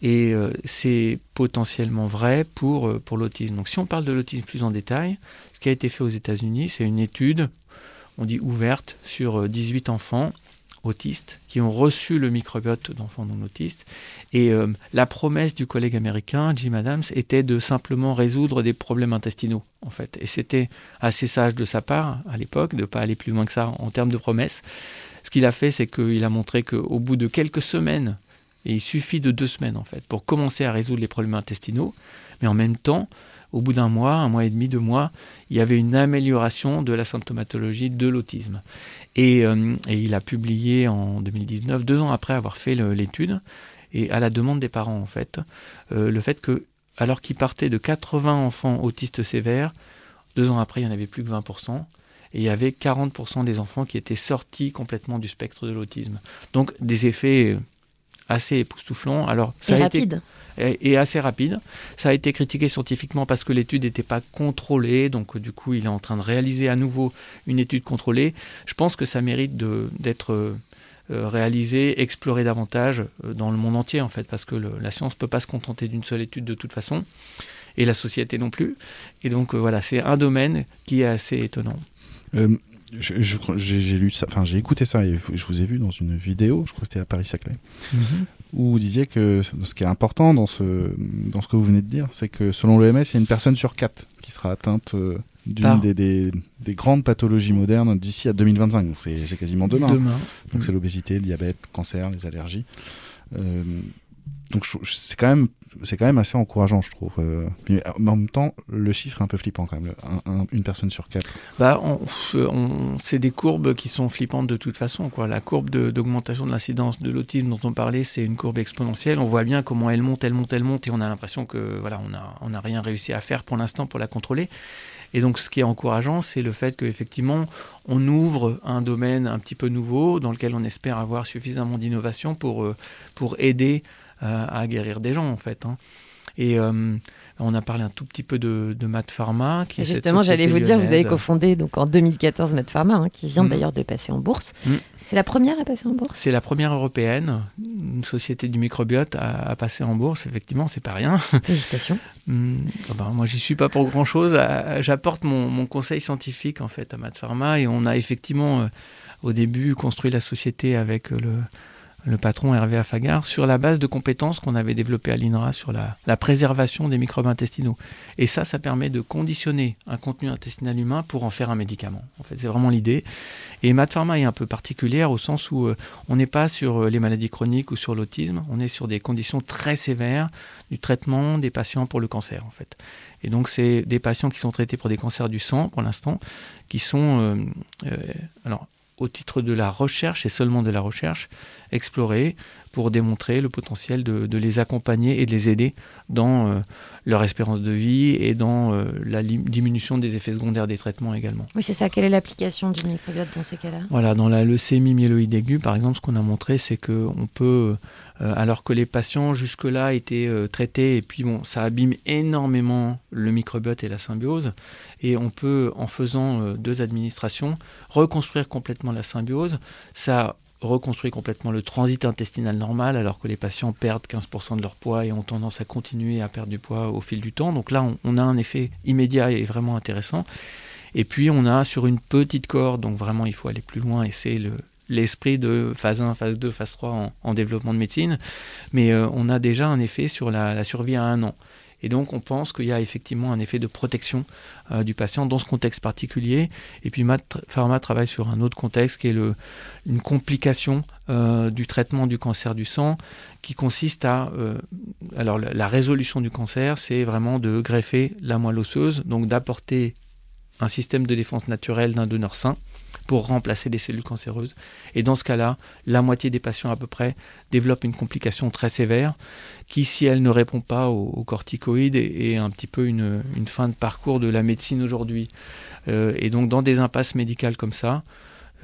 Et euh, c'est potentiellement vrai pour, euh, pour l'autisme. Donc si on parle de l'autisme plus en détail, ce qui a été fait aux États-Unis, c'est une étude, on dit ouverte, sur 18 enfants autistes qui ont reçu le microbiote d'enfants non autistes. Et la promesse du collègue américain, Jim Adams, était de simplement résoudre des problèmes intestinaux, en fait. Et c'était assez sage de sa part, à l'époque, de ne pas aller plus loin que ça en termes de promesses. Ce qu'il a fait, c'est qu'il a montré qu'au bout de quelques semaines, et il suffit de deux semaines, en fait, pour commencer à résoudre les problèmes intestinaux, mais en même temps, au bout d'un mois, un mois et demi, deux mois, il y avait une amélioration de la symptomatologie de l'autisme. Et, euh, il a publié en 2019, deux ans après avoir fait l'étude, et à la demande des parents en fait, euh, le fait que, alors qu'il partait de 80 enfants autistes sévères, deux ans après, il n'y en avait plus que 20%. Et il y avait 40% des enfants qui étaient sortis complètement du spectre de l'autisme. Donc des effets assez époustouflants. Alors, ça a rapide et assez rapide. Ça a été critiqué scientifiquement parce que l'étude n'était pas contrôlée, donc du coup il est en train de réaliser à nouveau une étude contrôlée. Je pense que ça mérite d'être euh, réalisé, exploré davantage euh, dans le monde entier en fait, parce que la science ne peut pas se contenter d'une seule étude de toute façon, et la société non plus. Et donc euh, voilà, c'est un domaine qui est assez étonnant. J'ai lu ça, enfin j'ai écouté ça et je vous ai vu dans une vidéo, je crois que c'était à Paris-Saclay, mhm où vous disiez que ce qui est important dans ce, dans ce que vous venez de dire, c'est que selon l'OMS, il y a une personne sur quatre qui sera atteinte euh, d'une des, des, des, grandes pathologies modernes d'ici à 2025. Donc c'est quasiment demain. demain. Donc c'est l'obésité, le diabète, le cancer, les allergies. Euh, donc c'est quand même c'est quand même assez encourageant, je trouve. Euh, mais en même temps, le chiffre est un peu flippant quand même. une personne sur quatre. Bah, on, c'est des courbes qui sont flippantes de toute façon. La courbe d'augmentation de, l'incidence de l'autisme dont on parlait, c'est une courbe exponentielle. On voit bien comment elle monte, elle monte, elle monte, et on a l'impression que voilà, on n'a on a rien réussi à faire pour l'instant pour la contrôler. Et donc, ce qui est encourageant, c'est le fait qu'effectivement, on ouvre un domaine un petit peu nouveau dans lequel on espère avoir suffisamment d'innovation pour, euh, pour aider euh, à guérir des gens en fait. Hein. Et euh, on a parlé un tout petit peu de, de Mat Pharma. Qui justement, j'allais vous dire, vous avez cofondé donc en 2014 Mat Pharma, hein, qui vient mm. d'ailleurs de passer en bourse. Mm. C'est la première à passer en bourse? C'est la première européenne, une société du microbiote à, passer en bourse, effectivement, c'est pas rien. Félicitations. Mm. Ah ben, moi, j'y suis pas pour grand chose. J'apporte mon, mon, conseil scientifique en fait à Mat Pharma et on a effectivement euh, au début construit la société avec le le patron Hervé Afagar, sur la base de compétences qu'on avait développées à l'INRA sur la, préservation des microbes intestinaux. Et ça, ça permet de conditionner un contenu intestinal humain pour en faire un médicament. En fait, c'est vraiment l'idée. Et MatPharma est un peu particulière au sens où euh, on n'est pas sur euh, les maladies chroniques ou sur l'autisme, on est sur des conditions très sévères du traitement des patients pour le cancer, en fait. Et donc, c'est des patients qui sont traités pour des cancers du sang, pour l'instant, qui sont... Euh, alors, au titre de la recherche et seulement de la recherche, explorer pour démontrer le potentiel de, les accompagner et de les aider dans euh, leur espérance de vie et dans euh, la diminution des effets secondaires des traitements également. Oui, c'est ça. Quelle est l'application du microbiote dans ces cas-là? Voilà, dans la leucémie myéloïde aiguë, par exemple, ce qu'on a montré, c'est qu'on peut, euh, alors que les patients jusque-là étaient traités, et puis bon, ça abîme énormément le microbiote et la symbiose, et on peut, en faisant deux administrations, reconstruire complètement la symbiose. Ça reconstruit complètement le transit intestinal normal, alors que les patients perdent 15% de leur poids et ont tendance à continuer à perdre du poids au fil du temps. Donc là, on, a un effet immédiat et vraiment intéressant. Et puis, on a sur une petite corde, donc vraiment, il faut aller plus loin, et c'est l'esprit de phase 1, phase 2, phase 3 en, développement de médecine. Mais euh, on a déjà un effet sur la survie à un an. Et donc, on pense qu'il y a effectivement un effet de protection euh, du patient dans ce contexte particulier. Et puis, Mat Pharma travaille sur un autre contexte qui est une complication euh, du traitement du cancer du sang, qui consiste à. Euh, alors, la, résolution du cancer, c'est vraiment de greffer la moelle osseuse, donc d'apporter un système de défense naturel d'un donneur sain pour remplacer les cellules cancéreuses. Et dans ce cas-là, la moitié des patients à peu près développent une complication très sévère qui, si elle ne répond pas aux, corticoïdes, est, un petit peu une, fin de parcours de la médecine aujourd'hui. Euh, et donc dans des impasses médicales comme ça,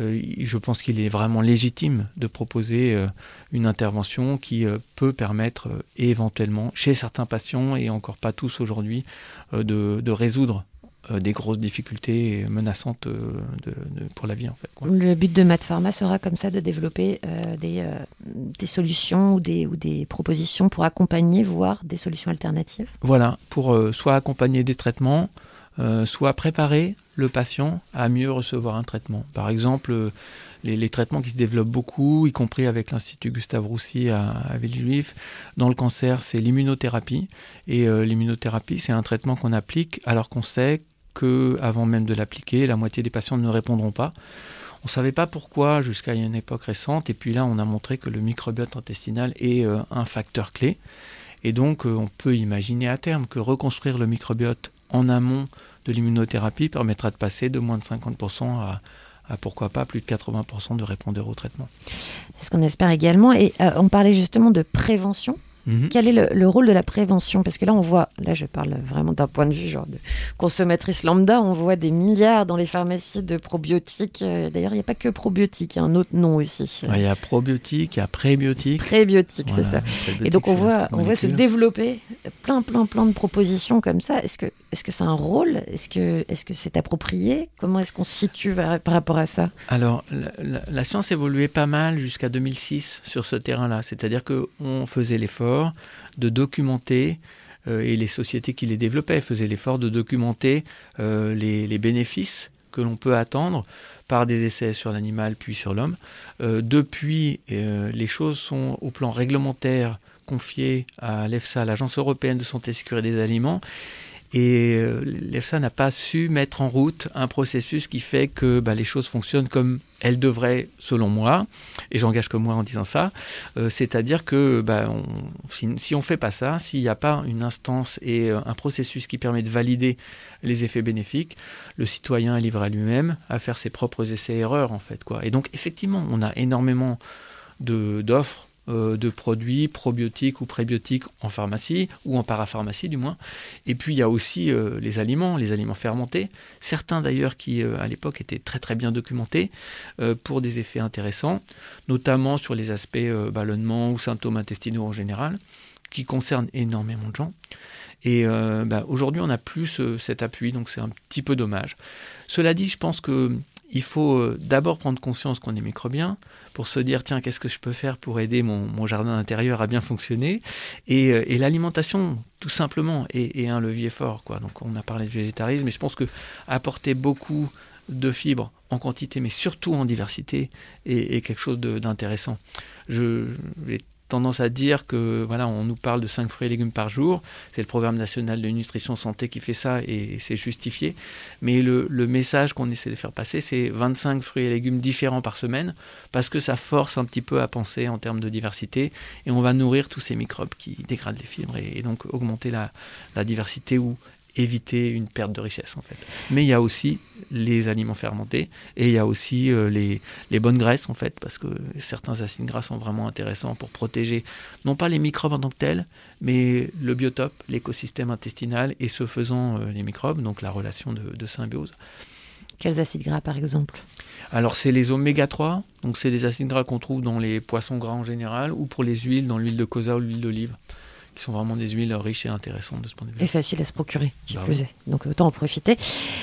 euh, je pense qu'il est vraiment légitime de proposer euh, une intervention qui peut permettre éventuellement, chez certains patients, et encore pas tous aujourd'hui, de résoudre euh, des grosses difficultés menaçantes euh, pour la vie. En fait, Le but de MatPharma sera comme ça de développer euh, des, des, solutions ou des, ou des propositions pour accompagner, voire des solutions alternatives Voilà, pour soit accompagner des traitements, soit préparer le patient à mieux recevoir un traitement. Par exemple, les, traitements qui se développent beaucoup, y compris avec l'Institut Gustave Roussy à, à Villejuif. Dans le cancer, c'est l'immunothérapie. Et euh, l'immunothérapie, c'est un traitement qu'on applique alors qu'on sait que avant même de l'appliquer, la moitié des patients ne répondront pas. On ne savait pas pourquoi jusqu'à une époque récente, et puis là on a montré que le microbiote intestinal est euh, un facteur clé. Et donc euh, on peut imaginer à terme que reconstruire le microbiote en amont de l'immunothérapie permettra de passer de moins de 50% à, pourquoi pas plus de 80% de répondeurs au traitement. C'est ce qu'on espère également. Et euh, on parlait justement de prévention. Mhm. Quel est le, le rôle de la prévention? Parce que là, on voit, là, je parle vraiment d'un point de vue genre de consommatrice lambda, on voit des milliards dans les pharmacies de probiotiques. Euh, D'ailleurs, il n'y a pas que probiotiques, il y a un autre nom aussi. Ouais, Il y a probiotiques, il y a prébiotiques. Prébiotiques, c'est ça. prébiotiques, Et donc, on voit, on voit se développer plein, plein, plein de propositions comme ça. Est-ce que est-ce que c'est un rôle? Est-ce que est-ce que c'est approprié? Comment est-ce qu'on se situe par rapport à ça? Alors, la, la- la science évoluait pas mal jusqu'à 2006 sur ce terrain-là. C'est-à-dire qu'on faisait l'effort de documenter, euh, et les sociétés qui les développaient faisaient l'effort de documenter euh, les, bénéfices que l'on peut attendre par des essais sur l'animal puis sur l'homme. Euh, depuis, les choses sont au plan réglementaire confiées à l'EFSA, l'Agence européenne de santé et sécurité des aliments, et euh, l'EFSA n'a pas su mettre en route un processus qui fait que bah, les choses fonctionnent comme elles devraient, selon moi, et j'engage que moi en disant ça. Euh, C'est-à-dire que bah, on- si, on fait pas ça, s'il n'y a pas une instance et euh, un processus qui permet de valider les effets bénéfiques, le citoyen est livré à lui-même à faire ses propres essais-erreurs, en fait. Quoi. Et donc, effectivement, on a énormément d'offres de produits probiotiques ou prébiotiques en pharmacie ou en parapharmacie du moins. Et puis il y a aussi euh, les aliments, les aliments fermentés, certains d'ailleurs qui euh, à l'époque étaient très très bien documentés euh, pour des effets intéressants, notamment sur les aspects euh, ballonnement ou symptômes intestinaux en général, qui concernent énormément de gens. Et euh, bah, aujourd'hui, on n'a plus ce- cet appui, donc c'est un petit peu dommage. Cela dit, je pense que il faut euh, d'abord prendre conscience qu'on est microbien pour se dire tiens qu'est-ce que je peux faire pour aider mon, jardin intérieur à bien fonctionner et, euh, l'alimentation tout simplement est, un levier fort quoi. Donc on a parlé de végétarisme mais je pense que apporter beaucoup de fibres en quantité mais surtout en diversité est, quelque chose d'intéressant. Je tendance à dire que voilà on nous parle de 5 fruits et légumes par jour. C'est le programme national de nutrition santé qui fait ça et c'est justifié. Mais le, message qu'on essaie de faire passer, c'est 25 fruits et légumes différents par semaine, parce que ça force un petit peu à penser en termes de diversité, et on va nourrir tous ces microbes qui dégradent les fibres, et, et donc augmenter la, la diversité ou éviter une perte de richesse en fait. Mais il y a aussi les aliments fermentés et il y a aussi euh, les, les bonnes graisses en fait parce que certains acides gras sont vraiment intéressants pour protéger non pas les microbes en tant que tels mais le biotope, l'écosystème intestinal et ce faisant euh, les microbes donc la relation de, de symbiose. Quels acides gras, par exemple? Alors c'est les oméga 3, donc c'est des acides gras qu'on trouve dans les poissons gras en général ou pour les huiles dans l'huile de colza ou l'huile d'olive qui sont vraiment des huiles riches et intéressantes de ce point de vue. Et facile à se procurer, qui Bah plus oui. est. Donc autant en profiter.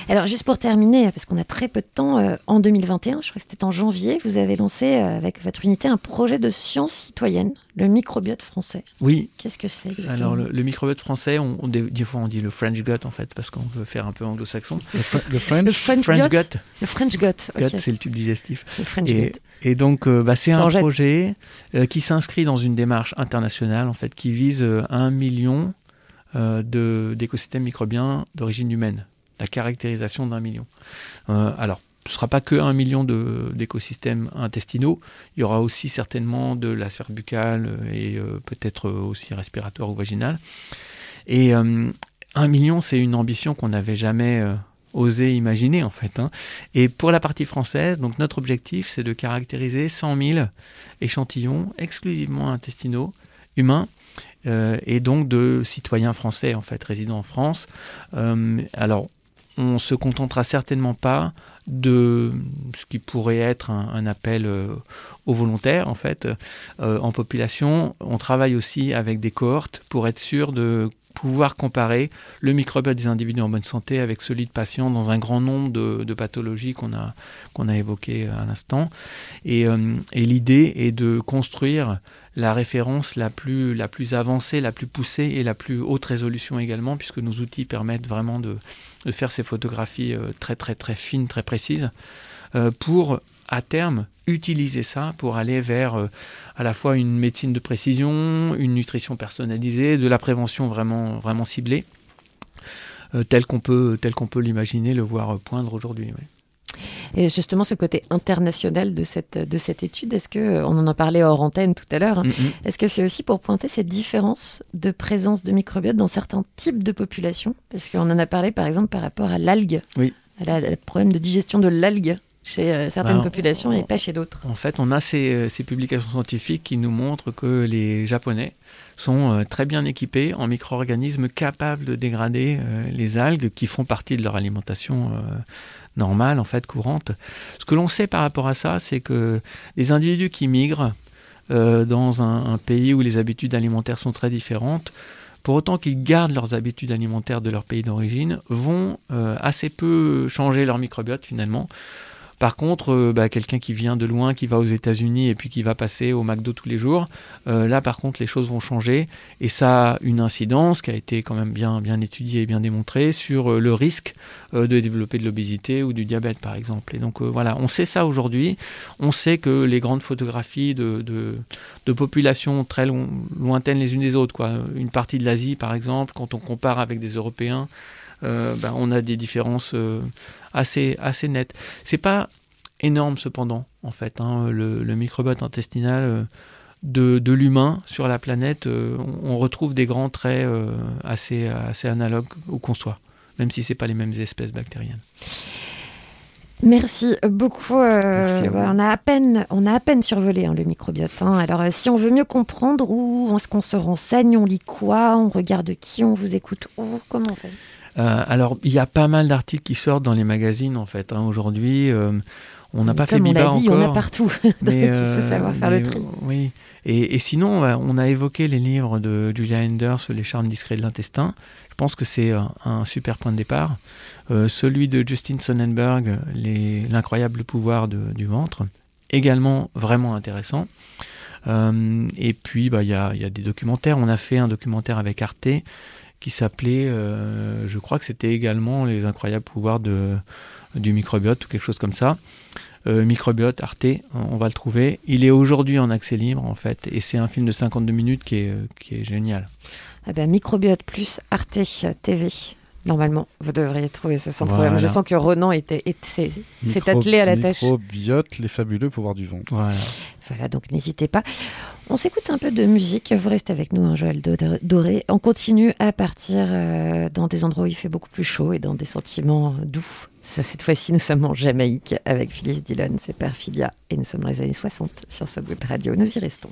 Alors juste pour terminer, parce qu'on a très peu de temps, euh, en 2021, je crois que c'était en janvier, vous avez lancé euh, avec votre unité un projet de science citoyenne, le microbiote français. Oui. Qu'est-ce que c'est exactement? Alors le, le microbiote français, on, on- des, des fois on dit le French gut en fait parce qu'on veut faire un peu anglo-saxon. Le, Fr- le French, Le French, French gut. gut. Le French gut. ok. Gut, c'est le tube digestif. Le French et, gut. et donc, euh, bah, c'est un jette. projet euh, qui s'inscrit dans une démarche internationale, en fait, qui vise euh, un million euh, de- d'écosystèmes microbiens d'origine humaine. La caractérisation d'un million. Euh, alors, ce ne sera pas que un million de- d'écosystèmes intestinaux. Il y aura aussi certainement de la sphère buccale euh, et euh, peut-être euh, aussi respiratoire ou vaginale. Et euh, un million, c'est une ambition qu'on n'avait jamais osé imaginer en fait. hein. Et pour la partie française, donc notre objectif, c'est de caractériser 100 000 échantillons exclusivement intestinaux humains. et donc de citoyens français en fait résidant en France. Alors on se contentera certainement pas de ce qui pourrait être un, appel euh, aux volontaires en fait euh, en population. On travaille aussi avec des cohortes pour être sûr de pouvoir comparer le microbiote des individus en bonne santé avec celui de patients dans un grand nombre de, pathologies qu'on a, qu'on a évoquées à l'instant. Et, euh, et l'idée est de construire la référence la plus, la plus avancée, la plus poussée et la plus haute résolution également, puisque nos outils permettent vraiment de, de faire ces photographies euh, très très très fines, très précises, euh, pour à terme utiliser ça pour aller vers euh, à la fois une médecine de précision, une nutrition personnalisée, de la prévention vraiment, vraiment ciblée, euh, tel qu'on peut, tel qu'on peut l'imaginer, le voir poindre aujourd'hui. oui. Et justement, ce côté international de cette, de cette étude, est-ce que, on en a parlé hors antenne tout à l'heure, hein, est-ce que c'est aussi pour pointer cette différence de présence de microbiote dans certains types de populations? Parce qu'on en a parlé par exemple par rapport à l'algue, Oui. à la- le problème de digestion de l'algue chez euh, certaines populations et pas chez d'autres. En fait, on a ces, euh, ces publications scientifiques qui nous montrent que les Japonais sont euh, très bien équipés en micro-organismes capables de dégrader les algues qui font partie de leur alimentation normale, en fait, courante. Ce que l'on sait par rapport à ça, c'est que les individus qui migrent dans un, un pays où les habitudes alimentaires sont très différentes, pour autant qu'ils gardent leurs habitudes alimentaires de leur pays d'origine, vont euh, assez peu changer leur microbiote finalement. Par contre, euh, bah, quelqu'un qui vient de loin, qui va aux États-Unis et puis qui va passer au McDo tous les jours, euh, là par contre les choses vont changer et ça a une incidence qui a été quand même bien, bien étudiée et bien démontrée sur euh, le risque de développer de l'obésité ou du diabète par exemple. Et donc voilà, on sait ça aujourd'hui. On sait que les grandes photographies de, de, populations très lo- lointaines les unes des autres, quoi. une partie de l'Asie par exemple, quand on compare avec des Européens, ben, on a des différences euh, assez, assez nettes. C'est pas énorme cependant, en fait, hein, le, le microbiote intestinal euh, de, de l'humain sur la planète, euh, on, retrouve des grands traits euh, assez, assez analogues où qu'on soit, même si c'est pas les mêmes espèces bactériennes. Merci beaucoup. euh, Merci on, a à peine, on a à peine survolé hein, le microbiote. hein. Alors, euh, si on veut mieux comprendre, où est-ce qu'on se renseigne On lit quoi On regarde qui On vous écoute où Comment on fait? Euh, alors, il y a pas mal d'articles qui sortent dans les magazines, en fait, hein, aujourd'hui. euh, on n'a pas fait Comme on Biba l'a dit, encore. on a partout. Donc, Mais, il faut euh, savoir faire le tri. Oui. Et, et sinon, euh, on a évoqué les livres de Julia Enders, Les charmes discrets de l'intestin. Je pense que c'est un, super point de départ. Euh, celui de Justin Sonnenberg, L'incroyable pouvoir de- du ventre, également vraiment intéressant. Euh, et puis, bah, y, a, il y a des documentaires. On a fait un documentaire avec Arte qui s'appelait, euh, je crois que c'était également Les incroyables pouvoirs de, du microbiote ou quelque chose comme ça. Euh, microbiote, Arte, on va le trouver. Il est aujourd'hui en accès libre en fait, et c'est un film de 52 minutes qui est, qui est génial. Ah ben, microbiote plus Arte TV. Normalement, vous devriez trouver ça sans Voilà. problème. Je sens que Ronan était, était- s'est s'est attelé à la tâche. Microbiote, les fabuleux pouvoirs du ventre. Voilà. Voilà, donc n'hésitez pas. On s'écoute un peu de musique. Vous restez avec nous, hein, Joël Dor- Doré. On continue à partir euh, dans des endroits où il fait beaucoup plus chaud et dans des sentiments doux. Cette fois-ci, nous sommes en Jamaïque avec Phyllis Dillon, c'est Perfidia. Et nous sommes dans les années 60 sur de radio. Nous y restons.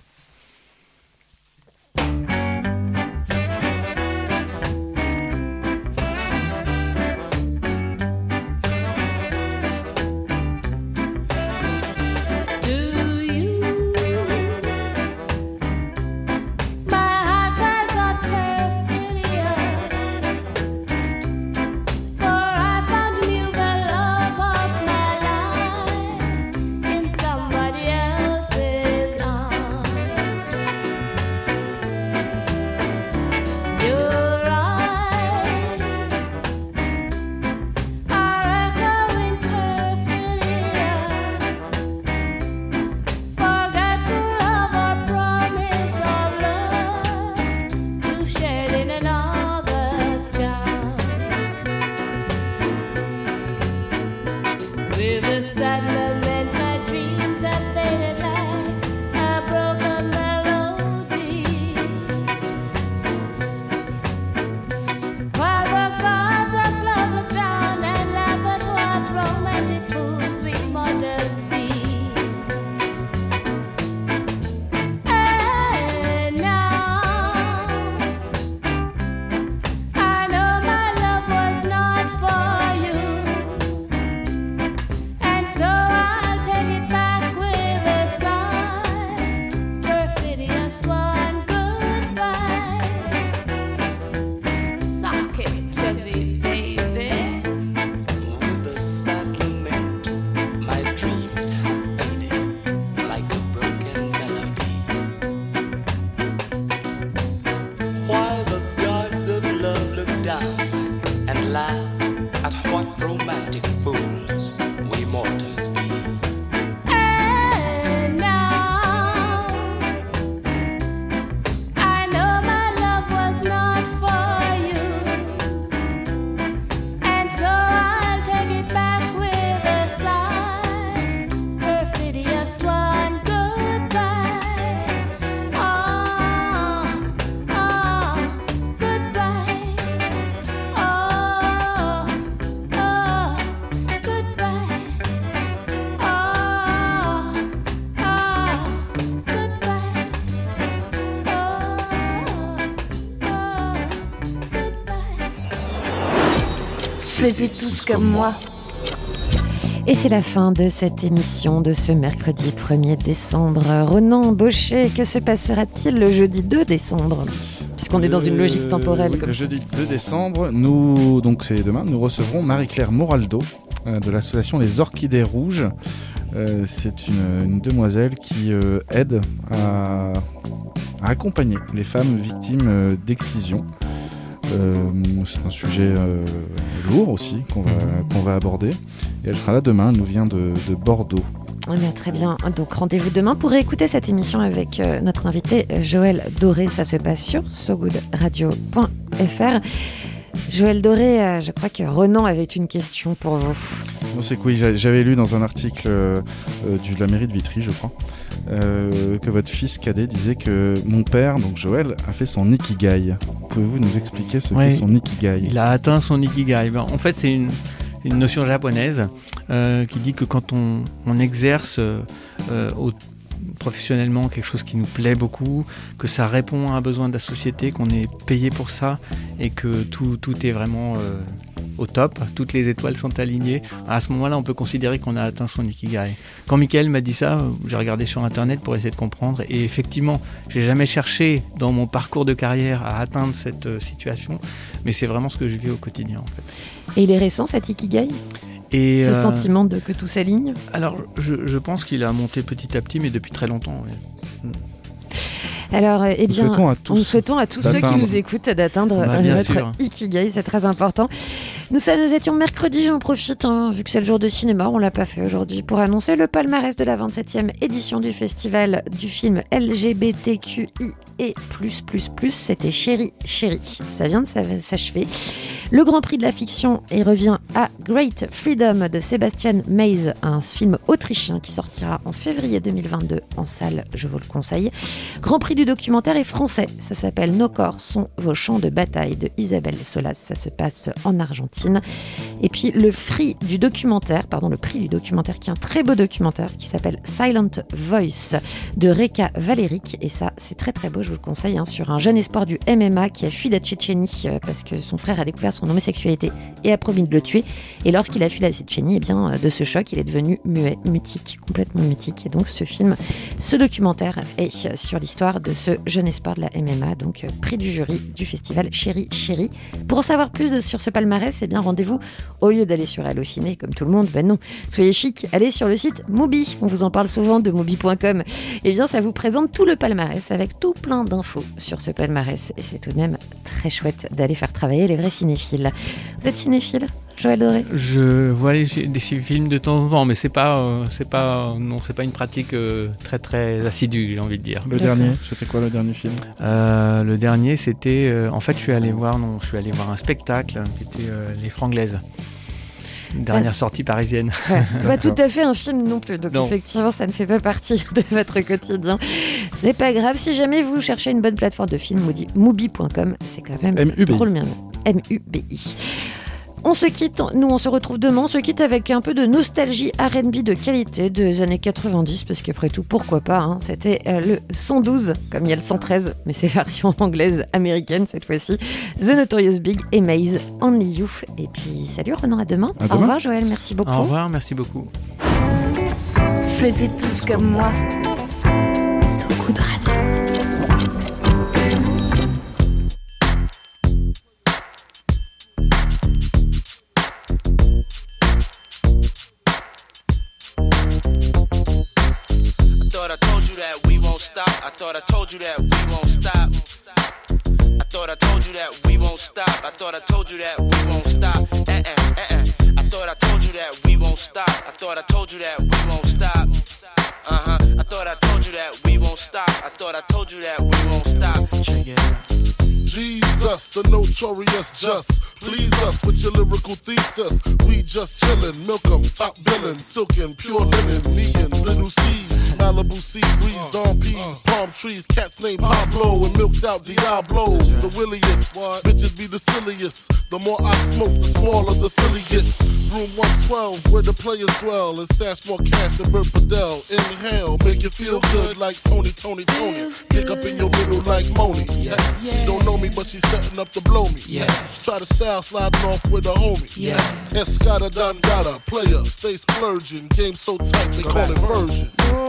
Faisiez tous comme moi. Et c'est la fin de cette émission de ce mercredi 1er décembre. Ronan Baucher, que se passera-t-il le jeudi 2 décembre? Puisqu'on est dans une logique temporelle. Comme Le jeudi 2 décembre, nous, donc c'est demain, nous recevrons Marie-Claire Moraldo euh, de l'association Les Orchidées Rouges. Euh, c'est une, une demoiselle qui euh, aide à, à accompagner les femmes victimes euh, d'excision. Euh, c'est un sujet euh, lourd aussi qu'on va, qu'on va aborder. Et elle sera là demain, elle nous vient de, de Bordeaux. Eh bien, très bien. Donc rendez-vous demain pour écouter cette émission avec euh, notre invité Joël Doré. Ça se passe sur sogoodradio.fr. Joël Doré, euh, je crois que Ronan avait une question pour vous. Non, c'est que oui, j'a- j'avais lu dans un article euh, euh, du- de la mairie de Vitry, je crois, euh, que votre fils cadet disait que mon père, donc Joël, a fait son ikigai. Pouvez-vous nous expliquer ce Ouais. qu'est son ikigai? Il a atteint son ikigai. Ben, en fait, c'est une, une notion japonaise euh, qui dit que quand on, on exerce au- professionnellement quelque chose qui nous plaît beaucoup, que ça répond à un besoin de la société, qu'on est payé pour ça et que tout, tout est vraiment euh, au top, toutes les étoiles sont alignées, à ce moment-là, on peut considérer qu'on a atteint son ikigai. Quand Michael m'a dit ça, j'ai regardé sur Internet pour essayer de comprendre et effectivement, j'ai jamais cherché dans mon parcours de carrière à atteindre cette euh, situation, mais c'est vraiment ce que je vis au quotidien en fait. Et il est récent cet Ikigai? Et, Ce euh, sentiment de que tout s'aligne? Alors, je, je pense qu'il a monté petit à petit, mais depuis très longtemps. oui. Alors, eh Nous bien, souhaitons à tous nous souhaitons à tous ceux qui nous écoutent d'atteindre notre ikigai, c'est très important. Nous, ça, nous étions mercredi, j'en profite, hein, vu que c'est le jour de cinéma, on l'a pas fait aujourd'hui, pour annoncer le palmarès de la 27e édition du festival du film LGBTQI et plus plus plus, c'était Chéri Chéri. Ça vient de s'ach- s'achever. Le Grand Prix de la fiction et revient à Great Freedom de Sébastien Mays, un film autrichien qui sortira en février 2022 en salle, je vous le conseille. Grand Prix du documentaire est français, ça s'appelle Nos corps sont vos champs de bataille de Isabelle Solas, ça se passe en Argentine. Et puis le prix du documentaire, pardon, le prix du documentaire qui est un très beau documentaire qui s'appelle Silent Voice de Reka Valeric et ça c'est très très beau, je vous le conseille, hein, sur un jeune espoir du MMA qui a fui la Tchétchénie euh, parce que son frère a découvert son homosexualité et a promis de le tuer. Et lorsqu'il a fui la Tchétchénie, eh bien, euh, de ce choc, il est devenu muet, mutique, complètement mutique. Et donc ce film, ce documentaire est euh, sur l'histoire de ce jeune espoir de la MMA, donc prix du jury du festival Chéri Chéri. Pour en savoir plus sur ce palmarès, eh bien rendez-vous au lieu d'aller sur Allociné comme tout le monde, ben non, soyez chic, allez sur le site Mubi. On vous en parle souvent de mubi.com. Eh bien, ça vous présente tout le palmarès avec tout plein d'infos sur ce palmarès. Et c'est tout de même très chouette d'aller faire travailler les vrais cinéphiles. Vous êtes cinéphile, Joël Doré? Je vois les- des films de temps en temps, mais c'est pas, euh, c'est pas, non, c'est pas une pratique euh, très très assidue, j'ai envie de dire. Le dernier, c'était quoi le dernier film? Euh, Le dernier, c'était, euh, en fait, je suis allé voir, non, je suis allé voir un spectacle qui était euh, Les Franglaises. Une dernière Ouais. sortie parisienne. Ouais, pas tout à fait un film non plus, donc Non. effectivement ça ne fait pas partie de votre quotidien. Ce n'est pas grave, si jamais vous cherchez une bonne plateforme de film, Mubi- Mubi.com, c'est quand même bien. M-U-B-I. On se quitte, nous on se retrouve demain, on se quitte avec un peu de nostalgie RB de qualité des années 90, parce qu'après tout, pourquoi pas, hein, c'était euh, le 112, comme il y a le 113, mais c'est version anglaise, américaine cette fois-ci, The Notorious Big et Maze, Only You. Et puis salut Renan, à demain. À Au demain. revoir Joël, merci beaucoup. Au revoir, merci beaucoup. Faisiez tous comme moi. Stop. I thought I told you that we won't stop. I thought I told you that we won't stop. I thought I told you that we won't stop. Eh eh eh eh. I thought I told you that we won't stop. I thought I told you that we won't stop. Uh huh. I thought I told you that we won't stop. I thought I told you that we won't stop. Check it out. Jesus, the notorious just. Please us with your lyrical thesis. We just chillin', milk 'em, top billin', silkin', pure linen, me and little C. Malibu sea breeze, dawn peas, palm trees, cats named Pablo and milked out Diablo. The williest, bitches be the silliest. The more I smoke, the smaller the Philly gets. Room 112, where the players dwell, and stash more cash than Bert Fidel. Inhale, make you feel good like Tony, Tony, Tony. Pick up in your middle like Moni. Yeah. She don't know me, but she's setting up to blow me. Yeah. Try to style sliding off with a homie. Yeah. Escada Dangada, player, stay splurging. Game so tight, they call it version.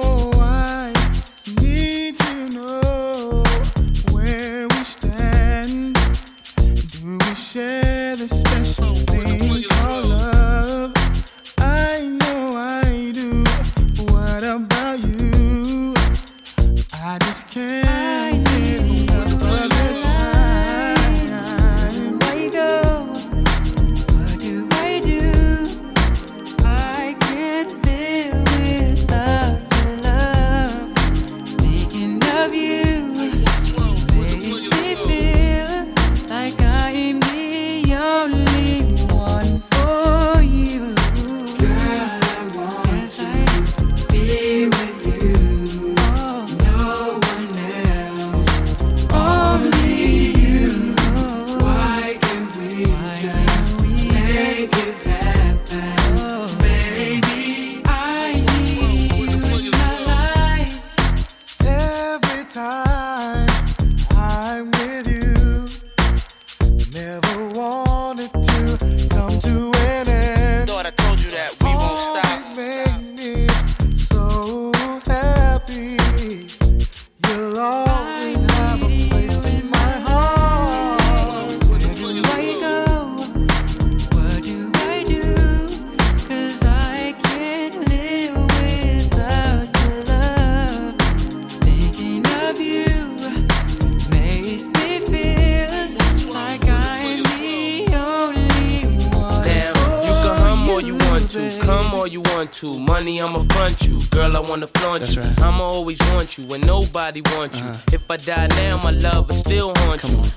but die.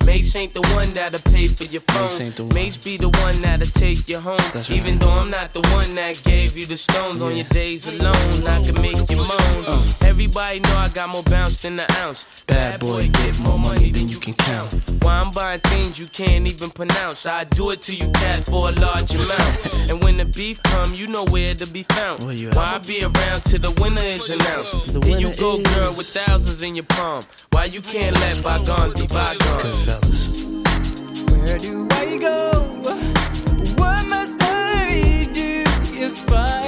Mace ain't the one that'll pay for your phone. Mace, be the one that'll take you home. Even though I'm not the one that gave you the stones on your days alone, I can make you moan. Uh. Everybody know I got more bounce than the ounce. Bad boy, get more money than you can count. Why I'm buying things you can't even pronounce. I do it to you, cat, for a large amount. And when the beef come, you know where to be found. Why I be around till the winner is announced? Here you go, girl, with thousands in your palm. Why you can't let bygones be bygones? Where do I go? What must I do if I